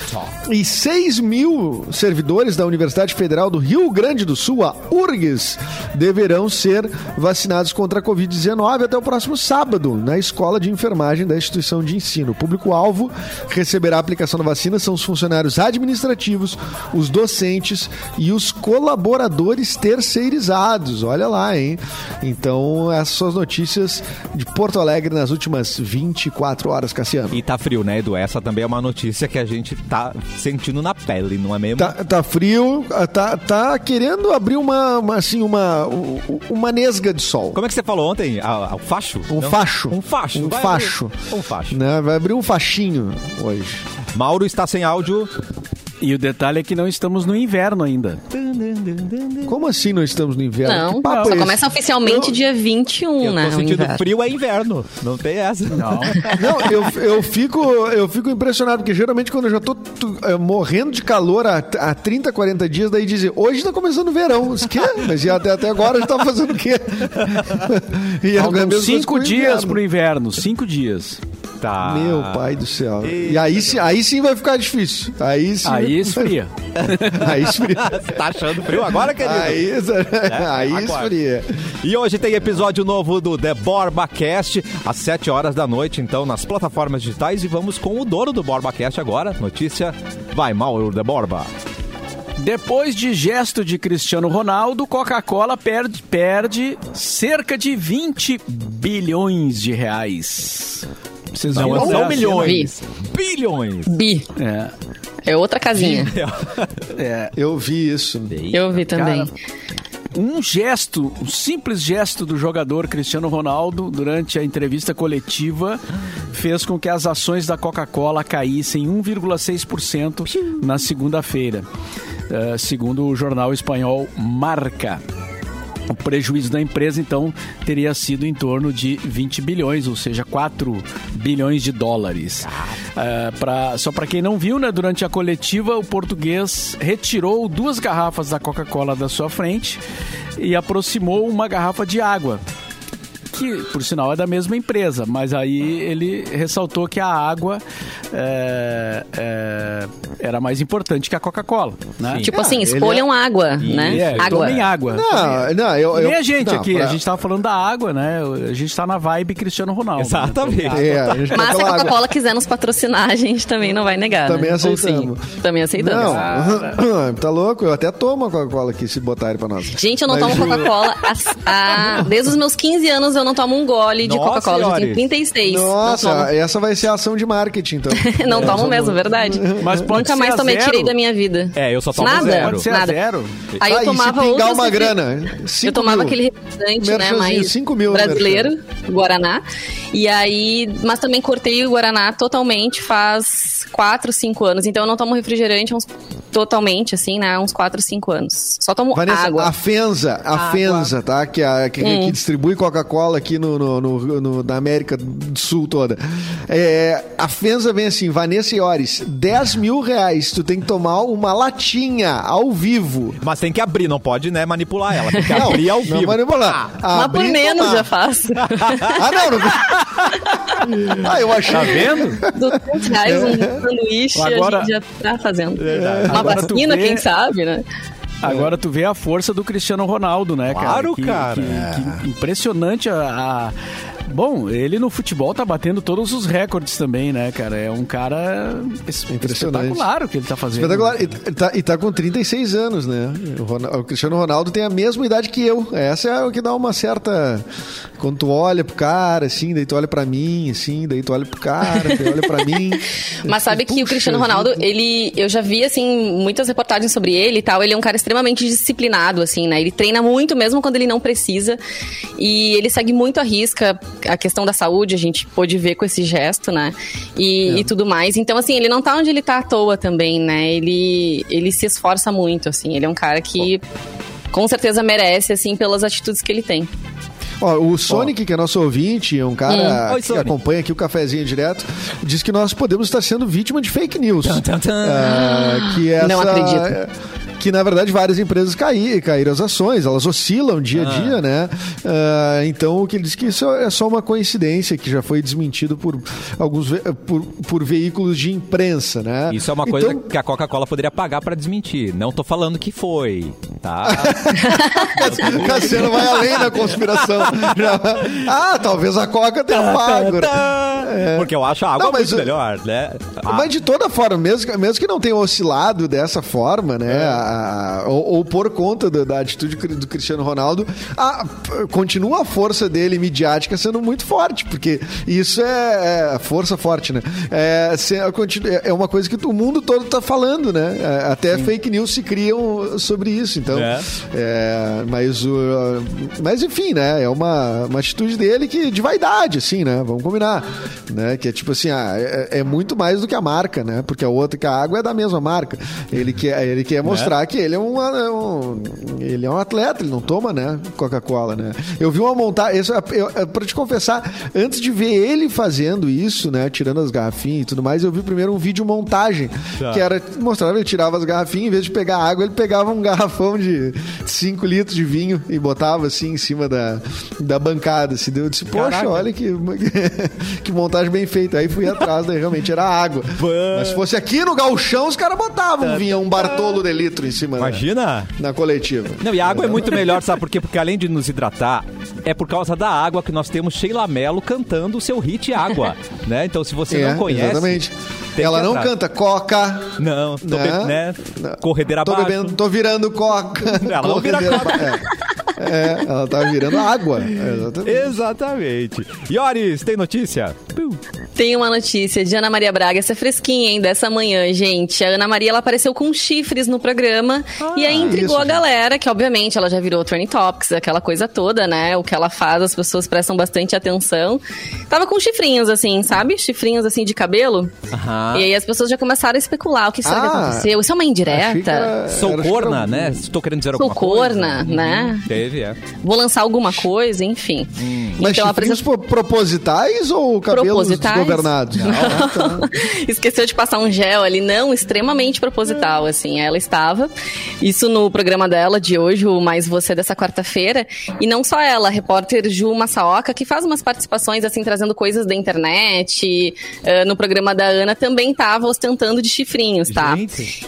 E 6 mil servidores da Universidade Federal do Rio Grande do Sul, a URGS, deverão ser vacinados contra a Covid-19 até o próximo sábado, na Escola de Enfermagem da instituição de ensino. O público-alvo receberá a aplicação da vacina são os funcionários administrativos, os docentes e os colaboradores terceirizados. Olha lá, hein? Então, essas são as notícias de Porto Alegre nas últimas 24 horas, Cassiano. E tá frio, né, Edu? Essa também é uma notícia que a gente tá sentindo na pele, não é mesmo? Tá, tá frio, tá, tá querendo abrir uma, uma, assim, uma, uma nesga de sol. Como é que você falou ontem? Ah, ah, o facho? Um Não? facho. Um facho. Um Vai facho. abrir Um facho. Né? Vai abrir um fachinho hoje. Mauro está sem áudio. E o detalhe é que não estamos no inverno ainda. Como assim não estamos no inverno? Não, Que papo só é esse? começa oficialmente dia 21, Eu né? tô o sentindo inverno. frio é inverno. Não tem essa. Não. (laughs) Não, eu, eu, fico, eu fico impressionado, porque geralmente quando eu já tô tu, é, morrendo de calor há, há 30, 40 dias, daí dizem, hoje tá começando o verão. Que Mas e até, até agora a gente tá fazendo o quê? (laughs) E é a Faltam mesma coisa cinco dias inverno. pro inverno. Cinco dias. Tá. Meu pai do céu. E aí, sim- aí sim vai ficar difícil. Aí sim. Aí esfria. (laughs) aí esfria. Você (laughs) tá achando frio agora, querido? Aí, aí agora. esfria. E hoje tem episódio novo do The Borba Cast, às 7 horas da noite, então, nas plataformas digitais. E vamos com o dono do Borba Cast agora. Notícia, vai, Mauro The Borba. Depois de gesto de Cristiano Ronaldo, Coca-Cola perde, perde cerca de 20 bilhões de reais. Vocês Não, essa milhões. Bilhões. Bi. cena? É outra casinha. É, é, Eu vi isso. Eu vi também. um gesto, um simples gesto do jogador Cristiano Ronaldo durante a entrevista coletiva fez com que as ações da Coca-Cola caíssem 1,6% na segunda-feira, eh, segundo o jornal espanhol Marca. O prejuízo da empresa, então, teria sido em torno de 20 bilhões, ou seja, 4 bilhões de dólares. É, pra- só para quem não viu, né, durante a coletiva, o português retirou duas garrafas da Coca-Cola da sua frente e aproximou uma garrafa de água. Que, por sinal, é da mesma empresa, mas aí ele ressaltou que a água é, é, era mais importante que a Coca-Cola. Né? Tipo assim, ele escolham água, né? É, água. tomem água. Não, não, eu. eu Nem a gente não, aqui, pra- a gente tava falando da água, né? A gente tá na vibe Cristiano Ronaldo. né? Exatamente. É, a gente Mas se a. Coca-Cola quiser nos patrocinar, a gente também não vai negar. Também né? Aceitamos. sim, também aceitamos. Não, (coughs) tá louco? Eu até tomo a Coca-Cola aqui se botarem pra nós. Gente, eu não Mas tomo Coca-Cola. Desde os meus 15 anos eu não tomo um gole de Coca-Cola. Eu já tenho Iori. 36. Nossa, essa vai ser a ação de marketing, então. (laughs) não tomo mesmo, verdade. Mas pode Nunca ser mais a tomei, zero? tirei da minha vida. É, eu só tomo Nada. zero. Pode ser a Nada. zero. Aí eu Ah, e tomava se pingar uma grana? Eu tomava mil. aquele refrigerante, né, mais cinco mil, brasileiro, Guaraná. E aí, mas também cortei o Guaraná totalmente faz 4, 5 anos. Então eu não tomo refrigerante uns, totalmente, assim, né, uns 4, 5 anos. Só tomo Vanessa, água. a Fenza, a Fenza, tá? Que, a, que, Hum. que distribui Coca-Cola aqui no, no, no- no- na América do Sul toda. É, a Fenza vem assim, Vanessa e Ores, 10 mil reais, tu tem que tomar uma latinha ao vivo. Mas tem que abrir, não pode, né, manipular ela. Tem que Não, abrir ao não vivo. manipular. Mas por Abrir e menos tomar. já faço. Ah, não, não. (laughs) ah, eu achei. Tá vendo? 200 reais um sanduíche, Agora- a gente já tá fazendo. Uma Agora tu vacina, vê- quem sabe, né? Agora tu vê a força do Cristiano Ronaldo, né, cara? Claro, Que- cara. que- que impressionante a, a- Bom, ele no futebol tá batendo todos os recordes também, né, cara? É um cara es- Impressionante. espetacular o que ele tá fazendo. Espetacular. E tá, e tá com 36 anos, né? O, Ronaldo- o Cristiano Ronaldo tem a mesma idade que eu. Essa é o que dá uma certa. Quando tu olha pro cara, assim, daí tu olha pra mim, assim, daí tu olha pro cara, daí olha pra mim. (laughs) Mas sabe que o Cristiano. Ronaldo, ele, eu já vi assim muitas reportagens sobre ele e tal. Ele é um cara extremamente disciplinado, assim, né? Ele treina muito mesmo quando ele não precisa e ele segue muito a risca a questão da saúde. A gente pôde ver com esse gesto, né? E, e tudo mais. Então, assim, ele não tá onde ele tá à toa também, né? Ele, ele se esforça muito, assim. Ele é um cara que com certeza merece, assim, pelas atitudes que ele tem. Ó, o Sonic, que é nosso ouvinte, é um cara Oi, que Sonic. acompanha aqui o cafezinho direto, diz que nós podemos estar sendo vítima de fake news. Tan, tan. Ah, que essa, Não acredito. Que na verdade várias empresas caí, caíram as ações, elas oscilam dia a dia, né? Ah, então o que ele diz que isso é só uma coincidência que já foi desmentido por alguns ve- por, por veículos de imprensa, né? Isso é uma coisa Então, que a Coca-Cola poderia pagar pra desmentir. Não tô falando que foi. tá. (laughs) Cassiano vai além da conspiração. Ah, talvez a Coca tenha pago. né? Porque eu acho a água Não, mas muito melhor, né? A- Mas de toda forma, mesmo, que- mesmo que não tenha oscilado dessa forma, né? a- a- ou, ou por conta da, da atitude do Cristiano Ronaldo, a- continua a força dele midiática sendo muito forte, porque isso é, é força forte, né? É, se- é continu- é uma coisa que o mundo todo tá falando, né? É, Até fake news se criam sobre isso, então. É. é, mas, o, mas enfim, né? É uma, uma atitude dele que de vaidade, assim, né? Vamos combinar, né? Que é tipo assim, ah, é, é muito mais do que a marca, né? Porque a outra que a água é da mesma marca. Ele quer, ele quer mostrar que ele é um, é um- ele é um atleta, ele não toma, né? Coca-Cola, né? Eu vi uma montagem, isso, eu, eu, pra te confessar, antes de ver ele fazendo isso, né? Tirando as garrafinhas e tudo mais, eu vi primeiro um vídeo montagem Tá. que era mostrava ele tirava as garrafinhas, em vez de pegar água, ele pegava um garrafão de 5 litros de vinho e botava assim em cima da, da bancada. Assim, eu disse, poxa, Caraca. olha que, (laughs) que montagem bem feita. Aí fui atrás, daí realmente era água. Mas se fosse aqui no galchão, os caras botavam um vinho, um Bartolo de litro em cima Imagina. na coletiva. Não, e a água é muito melhor, sabe por quê? Porque além de nos hidratar, é por causa da água que nós temos Sheila Mello cantando o seu hit Água, (laughs) né? Então se você É, não conhece... Exatamente. Ela não canta coca. Não, tô né? be- né? Não. Corredeira tô abaixo. bebendo, tô virando coca. Ela não (laughs) vira coca. É. É, ela tá virando água. É, exatamente. Exatamente. Ioris, tem notícia? Tem uma notícia de Ana Maria Braga, essa é fresquinha, hein, dessa manhã, gente. A Ana Maria, ela apareceu com chifres no programa e aí intrigou isso, a galera, que obviamente ela já virou Trending Topics, aquela coisa toda, né? O que ela faz, as pessoas prestam bastante atenção. Tava com chifrinhos, assim, sabe? Chifrinhos, assim, de cabelo. Aham. E aí as pessoas já começaram a especular o que será que Ah, aconteceu. Isso é uma que indireta? era- Sou era- corna, né? Estou querendo dizer Sou alguma coisa. corna, né? Teve, é. Vou lançar alguma coisa, enfim. Mas então, chifrinhos apresentou- pro- propositais ou cabelos Propositais? desgovernados? Ah, tá. (laughs) Esqueceu de passar um gel ali, não, extremamente proposital, assim. Ela estava. Isso no programa dela de hoje, o Mais Você dessa quarta-feira. E não só ela, a repórter Ju Massaoka, que faz umas participações, assim, trazendo coisas da internet. eh, no programa da Ana também estava ostentando de chifrinhos, tá? Gente,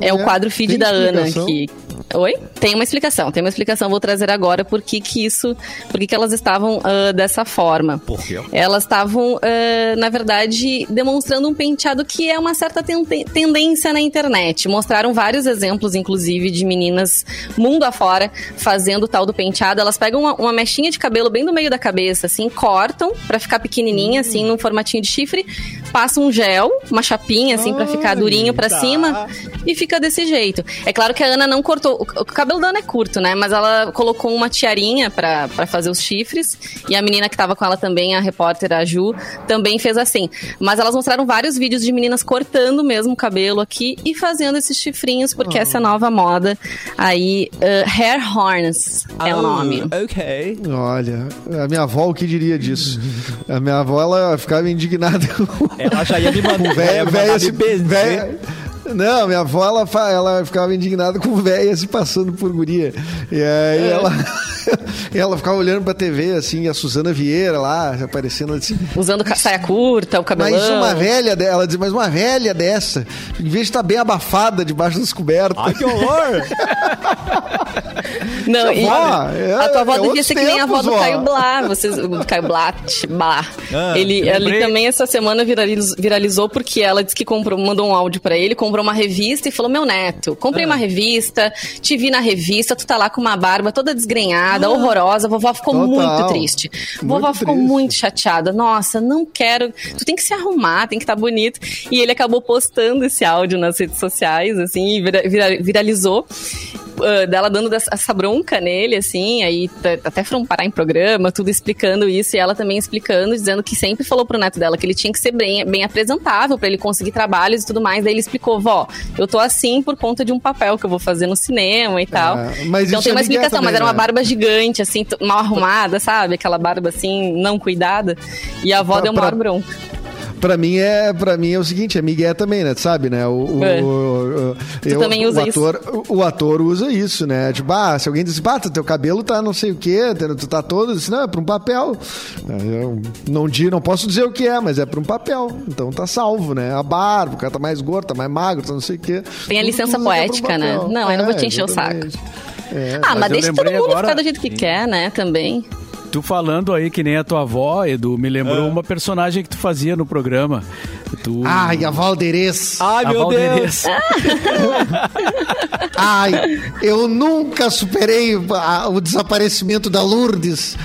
É o É, quadro feed da Ana que. Oi? Tem uma explicação, tem uma explicação, vou trazer agora por que que isso, por que que elas estavam ah, dessa forma. Por quê? Elas estavam, ah, na verdade, demonstrando um penteado que é uma certa ten- tendência na internet. Mostraram vários exemplos, inclusive, de meninas mundo afora fazendo o tal do penteado. Elas pegam uma, uma mechinha de cabelo bem no meio da cabeça, assim, cortam pra ficar pequenininha, assim, num formatinho de chifre, passam um gel, uma chapinha, assim, pra ficar durinho pra tá. cima e fica desse jeito. É claro que a Ana não cortou. O, o cabelo da Ana é curto, né? Mas ela colocou uma tiarinha pra, pra fazer os chifres. E a menina que tava com ela também, a repórter, a Ju, também fez assim. Mas elas mostraram vários vídeos de meninas cortando mesmo o cabelo aqui e fazendo esses chifrinhos, porque essa é a nova moda aí. uh, hair horns é o Ah, nome. Ok. Olha, a minha avó, o que diria disso? A minha avó, ela ficava indignada com Ela já ia me mandar. véia, véia se... véia- Não, minha avó, ela, ela ficava indignada com (laughs) véia se passando por guria. E aí É. ela... (laughs) ela ficava olhando pra TV, assim, a Suzana Vieira lá, aparecendo assim... Usando saia curta, o cabelão. Mas uma velha dela, ela dizia, mas uma velha dessa, em vez de estar bem abafada debaixo das cobertas. Ai, que horror! (laughs) Não, e Avó, é- a tua avó é devia ser que nem a avó do vó. Caio Blá. Vocês, o Caio Blá, Blá. Ah, ele, ele também essa semana viraliz- viralizou porque ela disse que comprou, mandou um áudio pra ele, comprou uma revista e falou: Meu neto, comprei Ah. uma revista, te vi na revista, tu tá lá com uma barba toda desgrenhada, horrorosa. A vovó ficou. Total. muito triste. Vovó Muito ficou triste. muito chateada. Nossa, não quero. Tu tem que se arrumar, tem que estar bonito. E ele acabou postando esse áudio nas redes sociais, assim, e vira- vira- viralizou. Ah, dela dando dessa- essa bronca nele, assim, aí até foram parar em programa, tudo explicando isso, e ela também explicando, dizendo que sempre falou pro neto dela que ele tinha que ser bem, bem apresentável pra ele conseguir trabalhos e tudo mais. Daí ele explicou, vó, eu tô assim por conta de um papel que eu vou fazer no cinema e tal. É, mas então isso tem é uma explicação, mas também, era uma né? barba gigante, assim, mal arrumada, sabe? Aquela barba assim, não cuidada. E a avó Pra- deu uma pra- bronca. Pra mim é, para mim é o seguinte, é Miguel também, né? Tu sabe, né? O, o, É. o- o- Tu também usa o ator, O, o ator usa isso, né? Tipo, ah, se alguém diz, ah, teu cabelo tá não sei o quê, tu tá todo, assim, não, é pra um papel. Eu não, di- não posso dizer o que é, mas é pra um papel. Então tá salvo, né? A barba, o cara tá mais gordo, tá mais magro, tá não sei o quê. Tem a licença pra um poética, né? Não, eu não vou te encher o exatamente. ah, mas, Mas eu deixa todo mundo agora- ficar do jeito que quer, né? Também. Tu falando aí que nem a tua avó, Edu, me lembrou Ah. uma personagem que tu fazia no programa. Tu... Ai, a Valderez. Ai, a meu Valderez. (laughs) Ai, eu nunca superei a- o desaparecimento da Lourdes,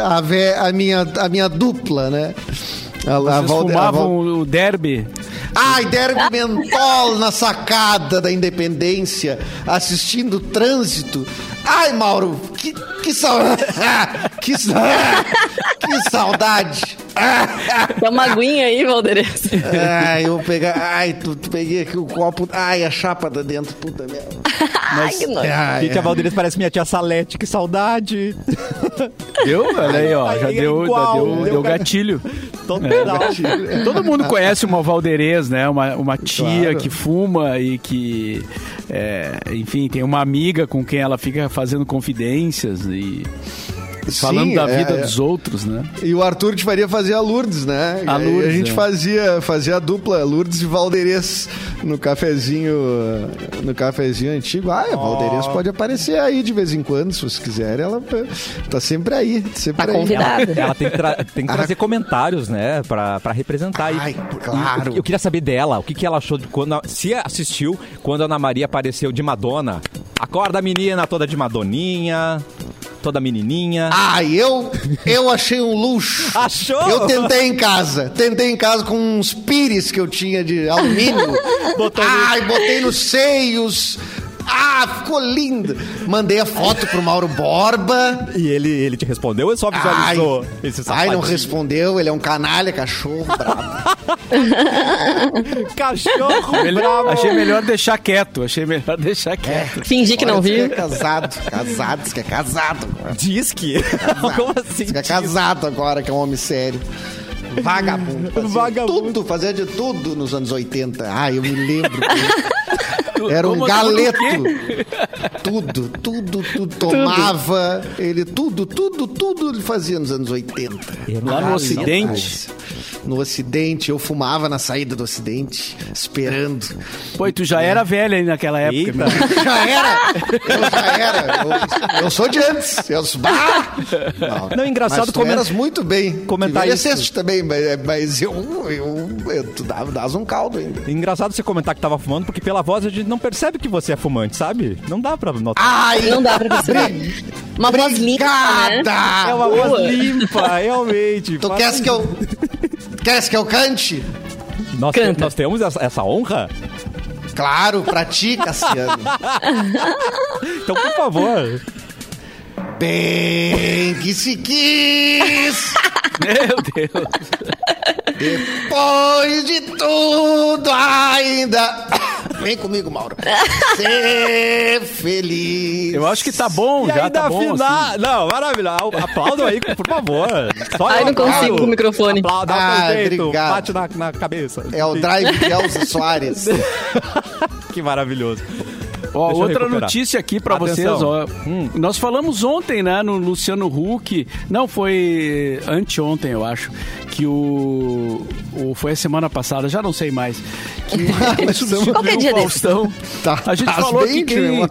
a, a vé- a minha, a minha dupla, né? A, a Vocês Valde- a Val- fumavam o derby. Ai, derby mentol na sacada da Independência, assistindo o trânsito. Ai, Mauro, que, que saudade. (laughs) que, sa- que saudade. Dá uma aguinha aí, Valderez. Ai, eu pegar. Ai, tu, tu peguei aqui o copo. Ai, a chapa da dentro, puta merda. Ai, que nojo. Ai, Gente, a Valdez parece minha tia Salete, que saudade. Deu? Olha aí, ó. Já Aí é deu, já igual, deu, deu deu ga- gatilho. (laughs) Total. Todo mundo conhece uma Valderez, né? Uma, uma tia Claro. que fuma e que, é, enfim, tem uma amiga com quem ela fica fazendo confidências e falando Sim, da é, vida é. dos outros, né? E o Arthur te faria fazer a Lourdes, né? A E Lourdes, a gente é. fazia, fazia a dupla Lourdes e Valderez no cafezinho, no cafezinho antigo. Ah, a Valderez pode aparecer aí de vez em quando, se você quiser. Ela tá sempre aí, sempre Tá aí. convidada. Ela tem que, tra- tem que trazer comentários, né? Pra, pra representar. E- Ai, e- claro. e eu queria saber dela, o que, que ela achou de quando. Se assistiu quando a Ana Maria apareceu de Madonna. Acorda, menina, toda de Madoninha, toda menininha. Ai, eu, eu achei um luxo. (laughs) Achou? Eu tentei em casa. Tentei em casa com uns pires que eu tinha de alumínio. (laughs) Botou no- Ai, botei nos seios. Ah, ficou lindo. Mandei a foto pro Mauro Borba. E ele, ele te respondeu ou só visualizou Ai, esse ai, não respondeu. Ele é um canalha, cachorro brabo. (laughs) Cachorro Melhor- bravo. achei melhor deixar quieto. Achei melhor deixar quieto. Fingir que não viu. Que é casado. Casado, diz que é casado. Diz que. (laughs) Como assim? Diz que é casado agora, que é um homem sério. Vagabundo. Fazia Vagabundo. tudo, fazia de tudo nos anos 80. Ah, eu me lembro. (laughs) Era um galeto. Tudo, tudo, tudo. Tomava. Ele, tudo, tudo, tudo ele fazia nos anos 80. Lá no Ocidente. No Ocidente, eu fumava na saída do Ocidente, esperando. Pô, e tu já era velha aí naquela época. Já era! Eu já era! Eu, eu sou de antes! Eu sou... Bah! Não, engraçado mas tu comen- eras muito bem. comentar isso. também, mas, mas eu, eu, eu, Tu dava, davas um caldo ainda. Engraçado você comentar que tava fumando, porque pela voz a gente não percebe que você é fumante, sabe? Não dá pra notar. Ai! Não dá pra perceber. Uma voz limpa, né? É uma boa. voz limpa, realmente. Tu queres que eu... Queres que eu cante? Nós, Canta. nós temos essa, essa honra? Claro, pra ti, Cassiano. (laughs) Então, por favor. Bem que se quis... Meu Deus. Depois de tudo ainda. Vem comigo, Mauro. Ser feliz. Eu acho que tá bom, E já ainda tá bom. afinar. assim. Não, maravilhoso. Aplaudam aí, por favor. Só Ai, eu não consigo o microfone. Aplauda, Ah, obrigado. bate na, na cabeça. É o drive de Elza Soares. (laughs) Que maravilhoso. Ó, outra notícia aqui pra vocês, ó. Nós falamos ontem, né, no Luciano Huck. Não, foi anteontem, eu acho. Que o, o. Foi a semana passada, já não sei mais. Que (laughs) substituiu o Faustão. Tá- a gente tás falou bem, que quem,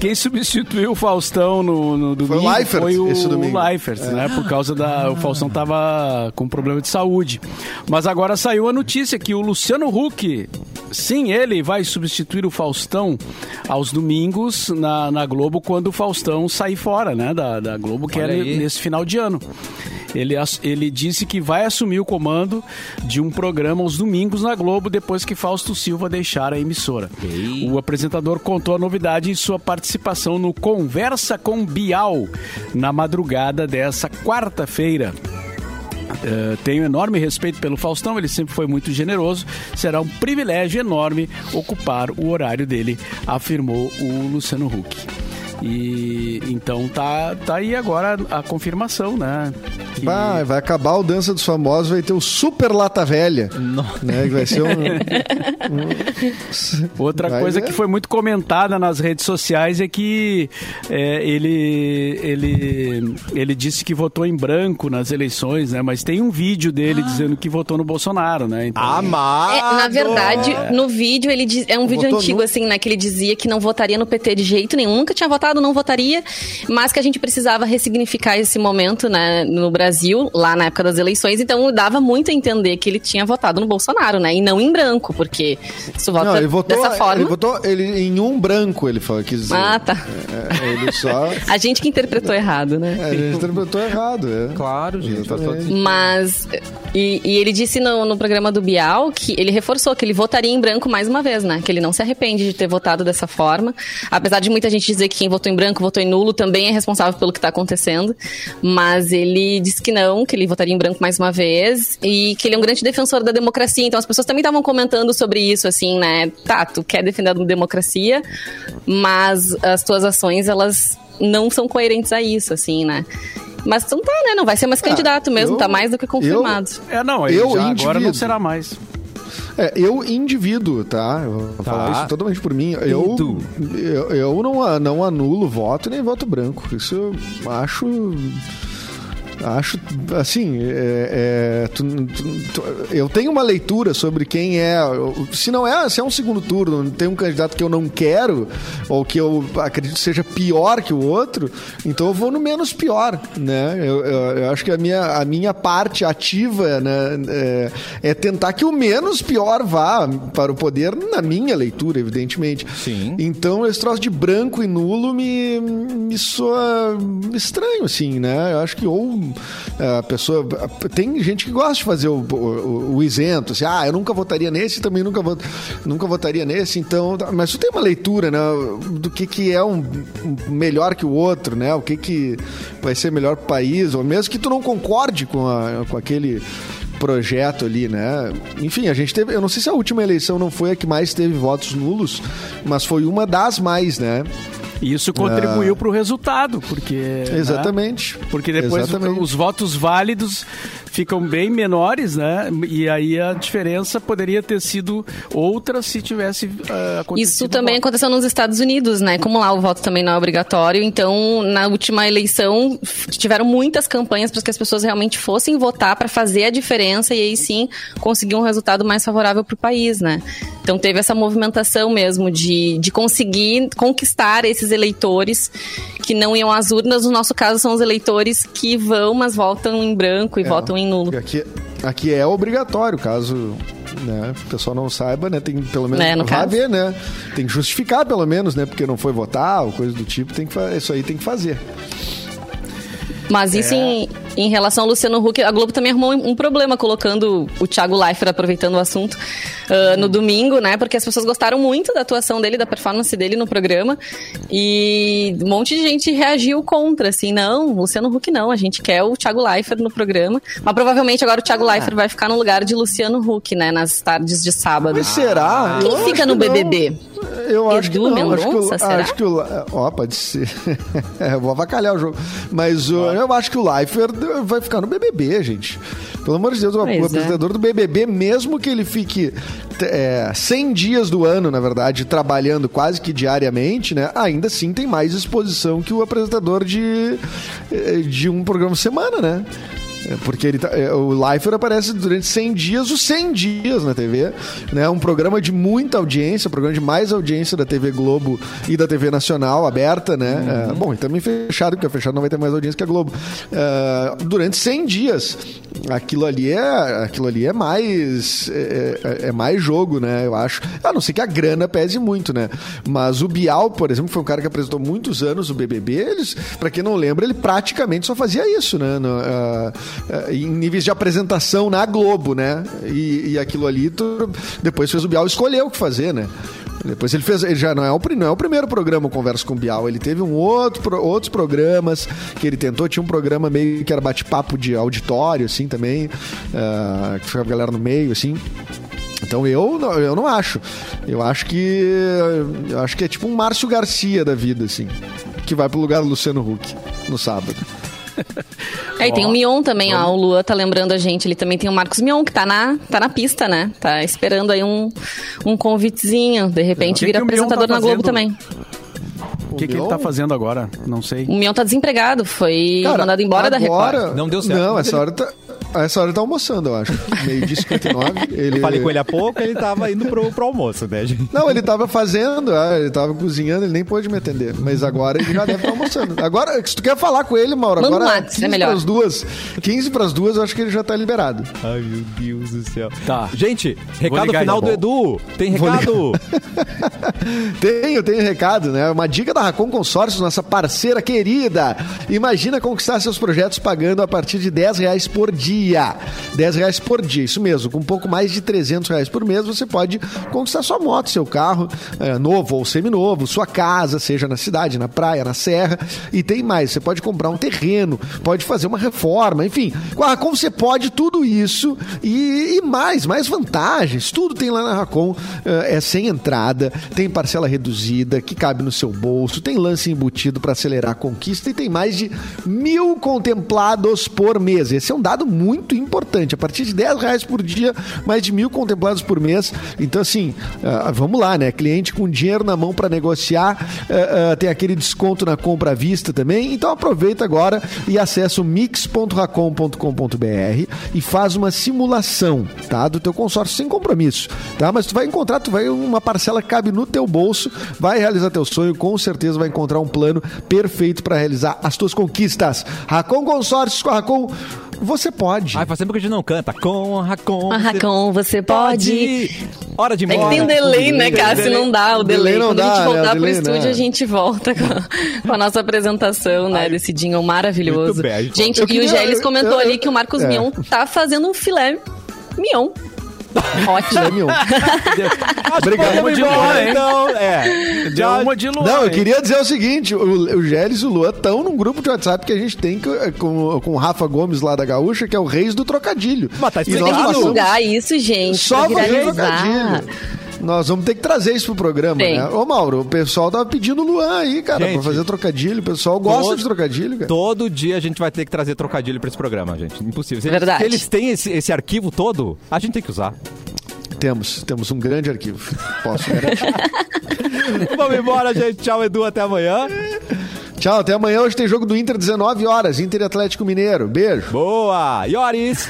quem substituiu o Faustão no, no domingo Leifert, foi o esse domingo. Leifert, né? Por causa da. O Faustão tava com problema de saúde. Mas agora saiu a notícia que o Luciano Huck, sim, ele vai substituir o Faustão aos domingos na, na Globo quando o Faustão sair fora, né? Da, da Globo, que Olha é aí. nesse final de ano. Ele, ele disse que vai assumir o comando de um programa aos domingos na Globo depois que Fausto Silva deixar a emissora. Ok. O apresentador contou a novidade em sua participação no Conversa com Bial na madrugada dessa quarta-feira. Eh, tenho enorme respeito pelo Faustão, ele sempre foi muito generoso. Será um privilégio enorme ocupar o horário dele, afirmou o Luciano Huck. E então tá, tá aí agora a confirmação, né? Que- Vai, vai acabar o Dança dos Famosos, vai ter o Super Lata Velha. Né, que vai ser um... (laughs) um- Outra Vai coisa ver. que foi muito comentada nas redes sociais é que é, ele, ele, ele disse que votou em branco nas eleições, né? Mas tem um vídeo dele dizendo que votou no Bolsonaro, né? Então, Amado. É, na verdade, no vídeo, ele diz, é um vídeo Votou antigo, nu. assim, né? Que ele dizia que não votaria no PT de jeito nenhum, nunca tinha votado votado, não votaria, mas que a gente precisava ressignificar esse momento, né, no Brasil, lá na época das eleições, então dava muito a entender que ele tinha votado no Bolsonaro, né, e não em branco, porque se vota Não, ele votou, dessa forma... ele votou ele, em um branco, ele falou, quis dizer. Ah, tá. É, ele só. (laughs) A gente que interpretou errado, né? É, a gente interpretou errado, é. Claro, gente. Mas. E, e ele disse no, no programa do Bial que ele reforçou que ele votaria em branco mais uma vez, né? Que ele não se arrepende de ter votado dessa forma. Apesar de muita gente dizer que quem votou em branco votou em nulo também é responsável pelo que tá acontecendo. Mas ele disse que não, que ele votaria em branco mais uma vez. E que ele é um grande defensor da democracia. Então as pessoas também estavam comentando sobre isso, assim, né? Tá, tu quer defender a democracia, mas as tuas ações, elas não são coerentes a isso, assim, né? Mas então tá, né? Não vai ser mais candidato mesmo, eu- tá mais do que confirmado. É, não, Eu, já agora não será mais. É, eu indivíduo, tá? Eu vou Tá. falar isso totalmente por mim. Eu, eu, eu não, não anulo voto nem voto branco. Isso eu acho. Acho, assim, é, é, tu- tu- tu- eu tenho uma leitura sobre quem é. Se não é, se é um segundo turno, tem um candidato que eu não quero, ou que eu acredito seja pior que o outro, então eu vou no menos pior, né? Eu, eu- eu acho que a minha, a minha parte ativa né, é, é tentar que o menos pior vá para o poder, na minha leitura, evidentemente. Sim. Então, esse troço de branco e nulo me, me soa estranho, assim, né? Eu acho que ou a pessoa. Tem gente que gosta de fazer o, o, o isento, assim, ah, eu nunca votaria nesse, também nunca, vot, nunca votaria nesse, então. Mas tu tem uma leitura, né? Do que, que é um, um melhor que o outro, né? O que, que vai ser melhor pro país, ou mesmo que tu não concorde com, a, com aquele projeto ali, né? Enfim, a gente teve. Eu não sei se a última eleição não foi a que mais teve votos nulos, mas foi uma das mais, né? E isso contribuiu para o resultado, porque. né? Exatamente. Porque depois Exatamente. os votos válidos ficam bem menores, né? E aí a diferença poderia ter sido outra se tivesse ah, acontecido. Isso também aconteceu nos Estados Unidos, né? Como lá o voto também não é obrigatório, então na última eleição tiveram muitas campanhas para que as pessoas realmente fossem votar para fazer a diferença e aí sim conseguir um resultado mais favorável para o país, né? Então teve essa movimentação mesmo de, de conseguir conquistar esses eleitores que não iam às urnas. No nosso caso são os eleitores que vão, mas votam em branco e É. votam em nulo. Aqui, aqui é obrigatório, caso né, o pessoal não saiba, né? Tem pelo menos É, vai ver, né? Tem que justificar pelo menos, né? Porque não foi votar ou coisa do tipo, tem que isso aí tem que fazer. Mas isso em, em relação ao Luciano Huck, a Globo também arrumou um, problema colocando o Thiago Leifert, aproveitando o assunto, ah, no domingo, né? Porque as pessoas gostaram muito da atuação dele, da performance dele no programa. E um monte de gente reagiu contra, assim, não, Luciano Huck não, a gente quer o Thiago Leifert no programa. Mas provavelmente agora o Thiago Leifert vai ficar no lugar de Luciano Huck, né? Nas tardes de sábado. Mas será? Quem Eu fica no que não. Eu acho que Edu não. acho que, o- Mendonça, será? acho que o La- Ó, pode ser. (laughs) É, eu vou avacalhar o jogo. Mas o- eu acho que o Leifert vai ficar no BBB, gente. Pelo amor de Deus, o Pois é. apresentador do BBB, mesmo que ele fique é, 100 dias do ano, na verdade, trabalhando quase que diariamente, né? Ainda assim tem mais exposição que o apresentador de, de um programa semana, né? É, Porque ele tá- é, o Leifert aparece durante 100 dias, os 100 dias na TV, né? Um programa de muita audiência, um programa de mais audiência da TV Globo e da TV Nacional aberta, né? É, bom, e também fechado, porque fechado não vai ter mais audiência que a Globo. É, durante 100 dias. Aquilo ali é, aquilo ali é mais é, é- mais jogo, né? Eu acho. A não ser que a grana pese muito, né? Mas o Bial, por exemplo, foi um cara que apresentou muitos anos o BBB. Eles, para quem não lembra, ele praticamente só fazia isso, né? No, ah, em níveis de apresentação na Globo, né? E, e aquilo ali, tu- depois fez o Bial escolher o que fazer, né? Depois ele fez, ele já não é, o, não é o primeiro programa Conversa com Bial, ele teve um outro, outros programas que ele tentou, tinha um programa meio que era bate-papo de auditório, assim, também, ah, que ficava a galera no meio, assim. Então eu, eu não acho. Eu acho que. Eu acho que é tipo um Márcio Garcia da vida, assim. Que vai pro lugar do Luciano Huck no sábado. (laughs) É, e tem o Mion também, ó. O Lua tá lembrando a gente. Ele também tem o Marcos Mion, que tá na, tá na pista, né? Tá esperando aí um, um convitezinho. De repente que vira que apresentador tá na Globo também. O que, que ele tá fazendo agora? Não sei. O Mion tá desempregado, foi Cara, mandado embora da agora- Record. Não deu certo, Não, essa hora tá. A essa hora ele tá almoçando, eu acho. Meio dia 59. (laughs) Ele... Eu falei com ele há pouco, ele tava indo pro, pro almoço, né, gente? Não, ele tava fazendo, ah, ele tava cozinhando, ele nem pôde me atender. Mas agora ele já deve estar almoçando. Agora, se tu quer falar com ele, Mauro, um agora WhatsApp, é melhor. pras duas. 15 pras duas, eu acho que ele já tá liberado. Ai, meu Deus do céu. Tá. Gente, recado ligar final do Edu. Tem recado? (laughs) Tenho, tenho recado, né? Uma dica da Racon Consórcios, nossa parceira querida. Imagina conquistar seus projetos pagando a partir de 10 reais por dia. 10 reais por dia, isso mesmo. Com um pouco mais de 300 reais por mês, você pode conquistar sua moto, seu carro, é, novo ou seminovo, sua casa, seja na cidade, na praia, na serra. E tem mais, você pode comprar um terreno, pode fazer uma reforma, enfim. Com a Racon você pode tudo isso e, e mais, mais vantagens. Tudo tem lá na Racon, é, é sem entrada, tem parcela reduzida que cabe no seu bolso, tem lance embutido para acelerar a conquista e tem mais de mil contemplados por mês. Esse é um dado muito importante. A partir de 10 reais por dia, mais de mil contemplados por mês. Então, assim, ah, vamos lá, né? Cliente com dinheiro na mão para negociar, ah, ah, tem aquele desconto na compra à vista também. Então, aproveita agora e acessa o mix.racom.com.br e faz uma simulação, tá? Do teu consórcio sem compromisso, tá? Mas tu vai encontrar, tu vai uma parcela que cabe no teu bolso, vai realizar teu sonho, com certeza vai encontrar um plano perfeito para realizar as tuas conquistas. Racon Consórcios com a Racon, você pode. Ai, faz tempo que a gente não canta. Com a Racon. Com a Racon, você pode. Hora de É que tem um delay, né, Cássio? delay. Não dá o delay. Quando a dá, gente né? voltar O pro delay, estúdio, né? a gente volta com a, com a nossa apresentação, né, desse jingle maravilhoso. Muito bem, a gente gente. Eu e o queria- Gélis comentou eu- ali que o Marcos é. Mion tá fazendo um filé Mion. (laughs) Ótimo. É. Obrigado, de embora, então. É. Já- uma de Luan. Não, eu queria dizer o seguinte: o, o Gélis e o Luan estão num grupo de WhatsApp que a gente tem com, com, com o Rafa Gomes lá da Gaúcha, que é o Reis do Trocadilho. Mas tá E explicado. nós Tem que divulgar isso, gente. só pra viralizar. trocadilho. Nós vamos ter que trazer isso pro programa, Tem. né? Ô, Mauro, o pessoal tava pedindo o Luan aí, cara, Gente, pra fazer trocadilho. O pessoal gosta todo- de trocadilho, cara. Todo dia a gente vai ter que trazer trocadilho pra esse programa, gente. Impossível. Se eles, Verdade. se eles têm esse, esse arquivo todo, a gente tem que usar. Temos, temos um grande arquivo. Posso garantir. (laughs) Vamos embora, gente. Tchau, Edu. Até amanhã. Tchau, até amanhã. Hoje tem jogo do Inter, 19 horas. Inter e Atlético Mineiro. Beijo. Boa. Ioris.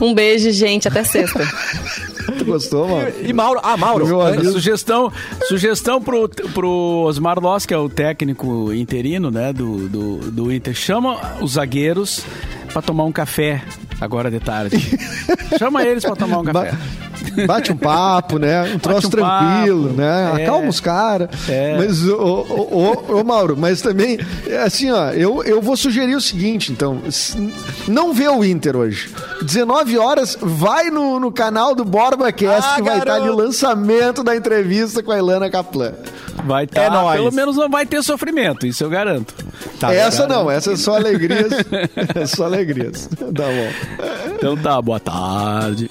Um beijo, gente. Até sexta. (laughs) (laughs) Tu gostou, mano? E Mauro. Ah, Mauro. Meu. Sugestão, sugestão pro, pro Osmar Loss, que é o técnico interino, né, do, do, do Inter. Chama os zagueiros pra tomar um café agora de tarde. (laughs) Chama eles pra tomar um café. Bate um papo, né? Um troço um tranquilo, papo. né? É. Acalma os caras. É. Mas, ô, ô, ô, ô, Mauro, mas também, é assim, ó, eu, eu vou sugerir o seguinte, então. Não vê o Inter hoje. 19 horas, vai no, no canal do BorbaCast Ah, que vai estar ali o lançamento da entrevista com a Ilana Kaplan. Vai tá, É nóis. Pelo menos não vai ter sofrimento, isso eu garanto. Tá essa vendo? não, essa é só alegrias. (laughs) é só alegrias. Tá bom. Então tá, boa tarde.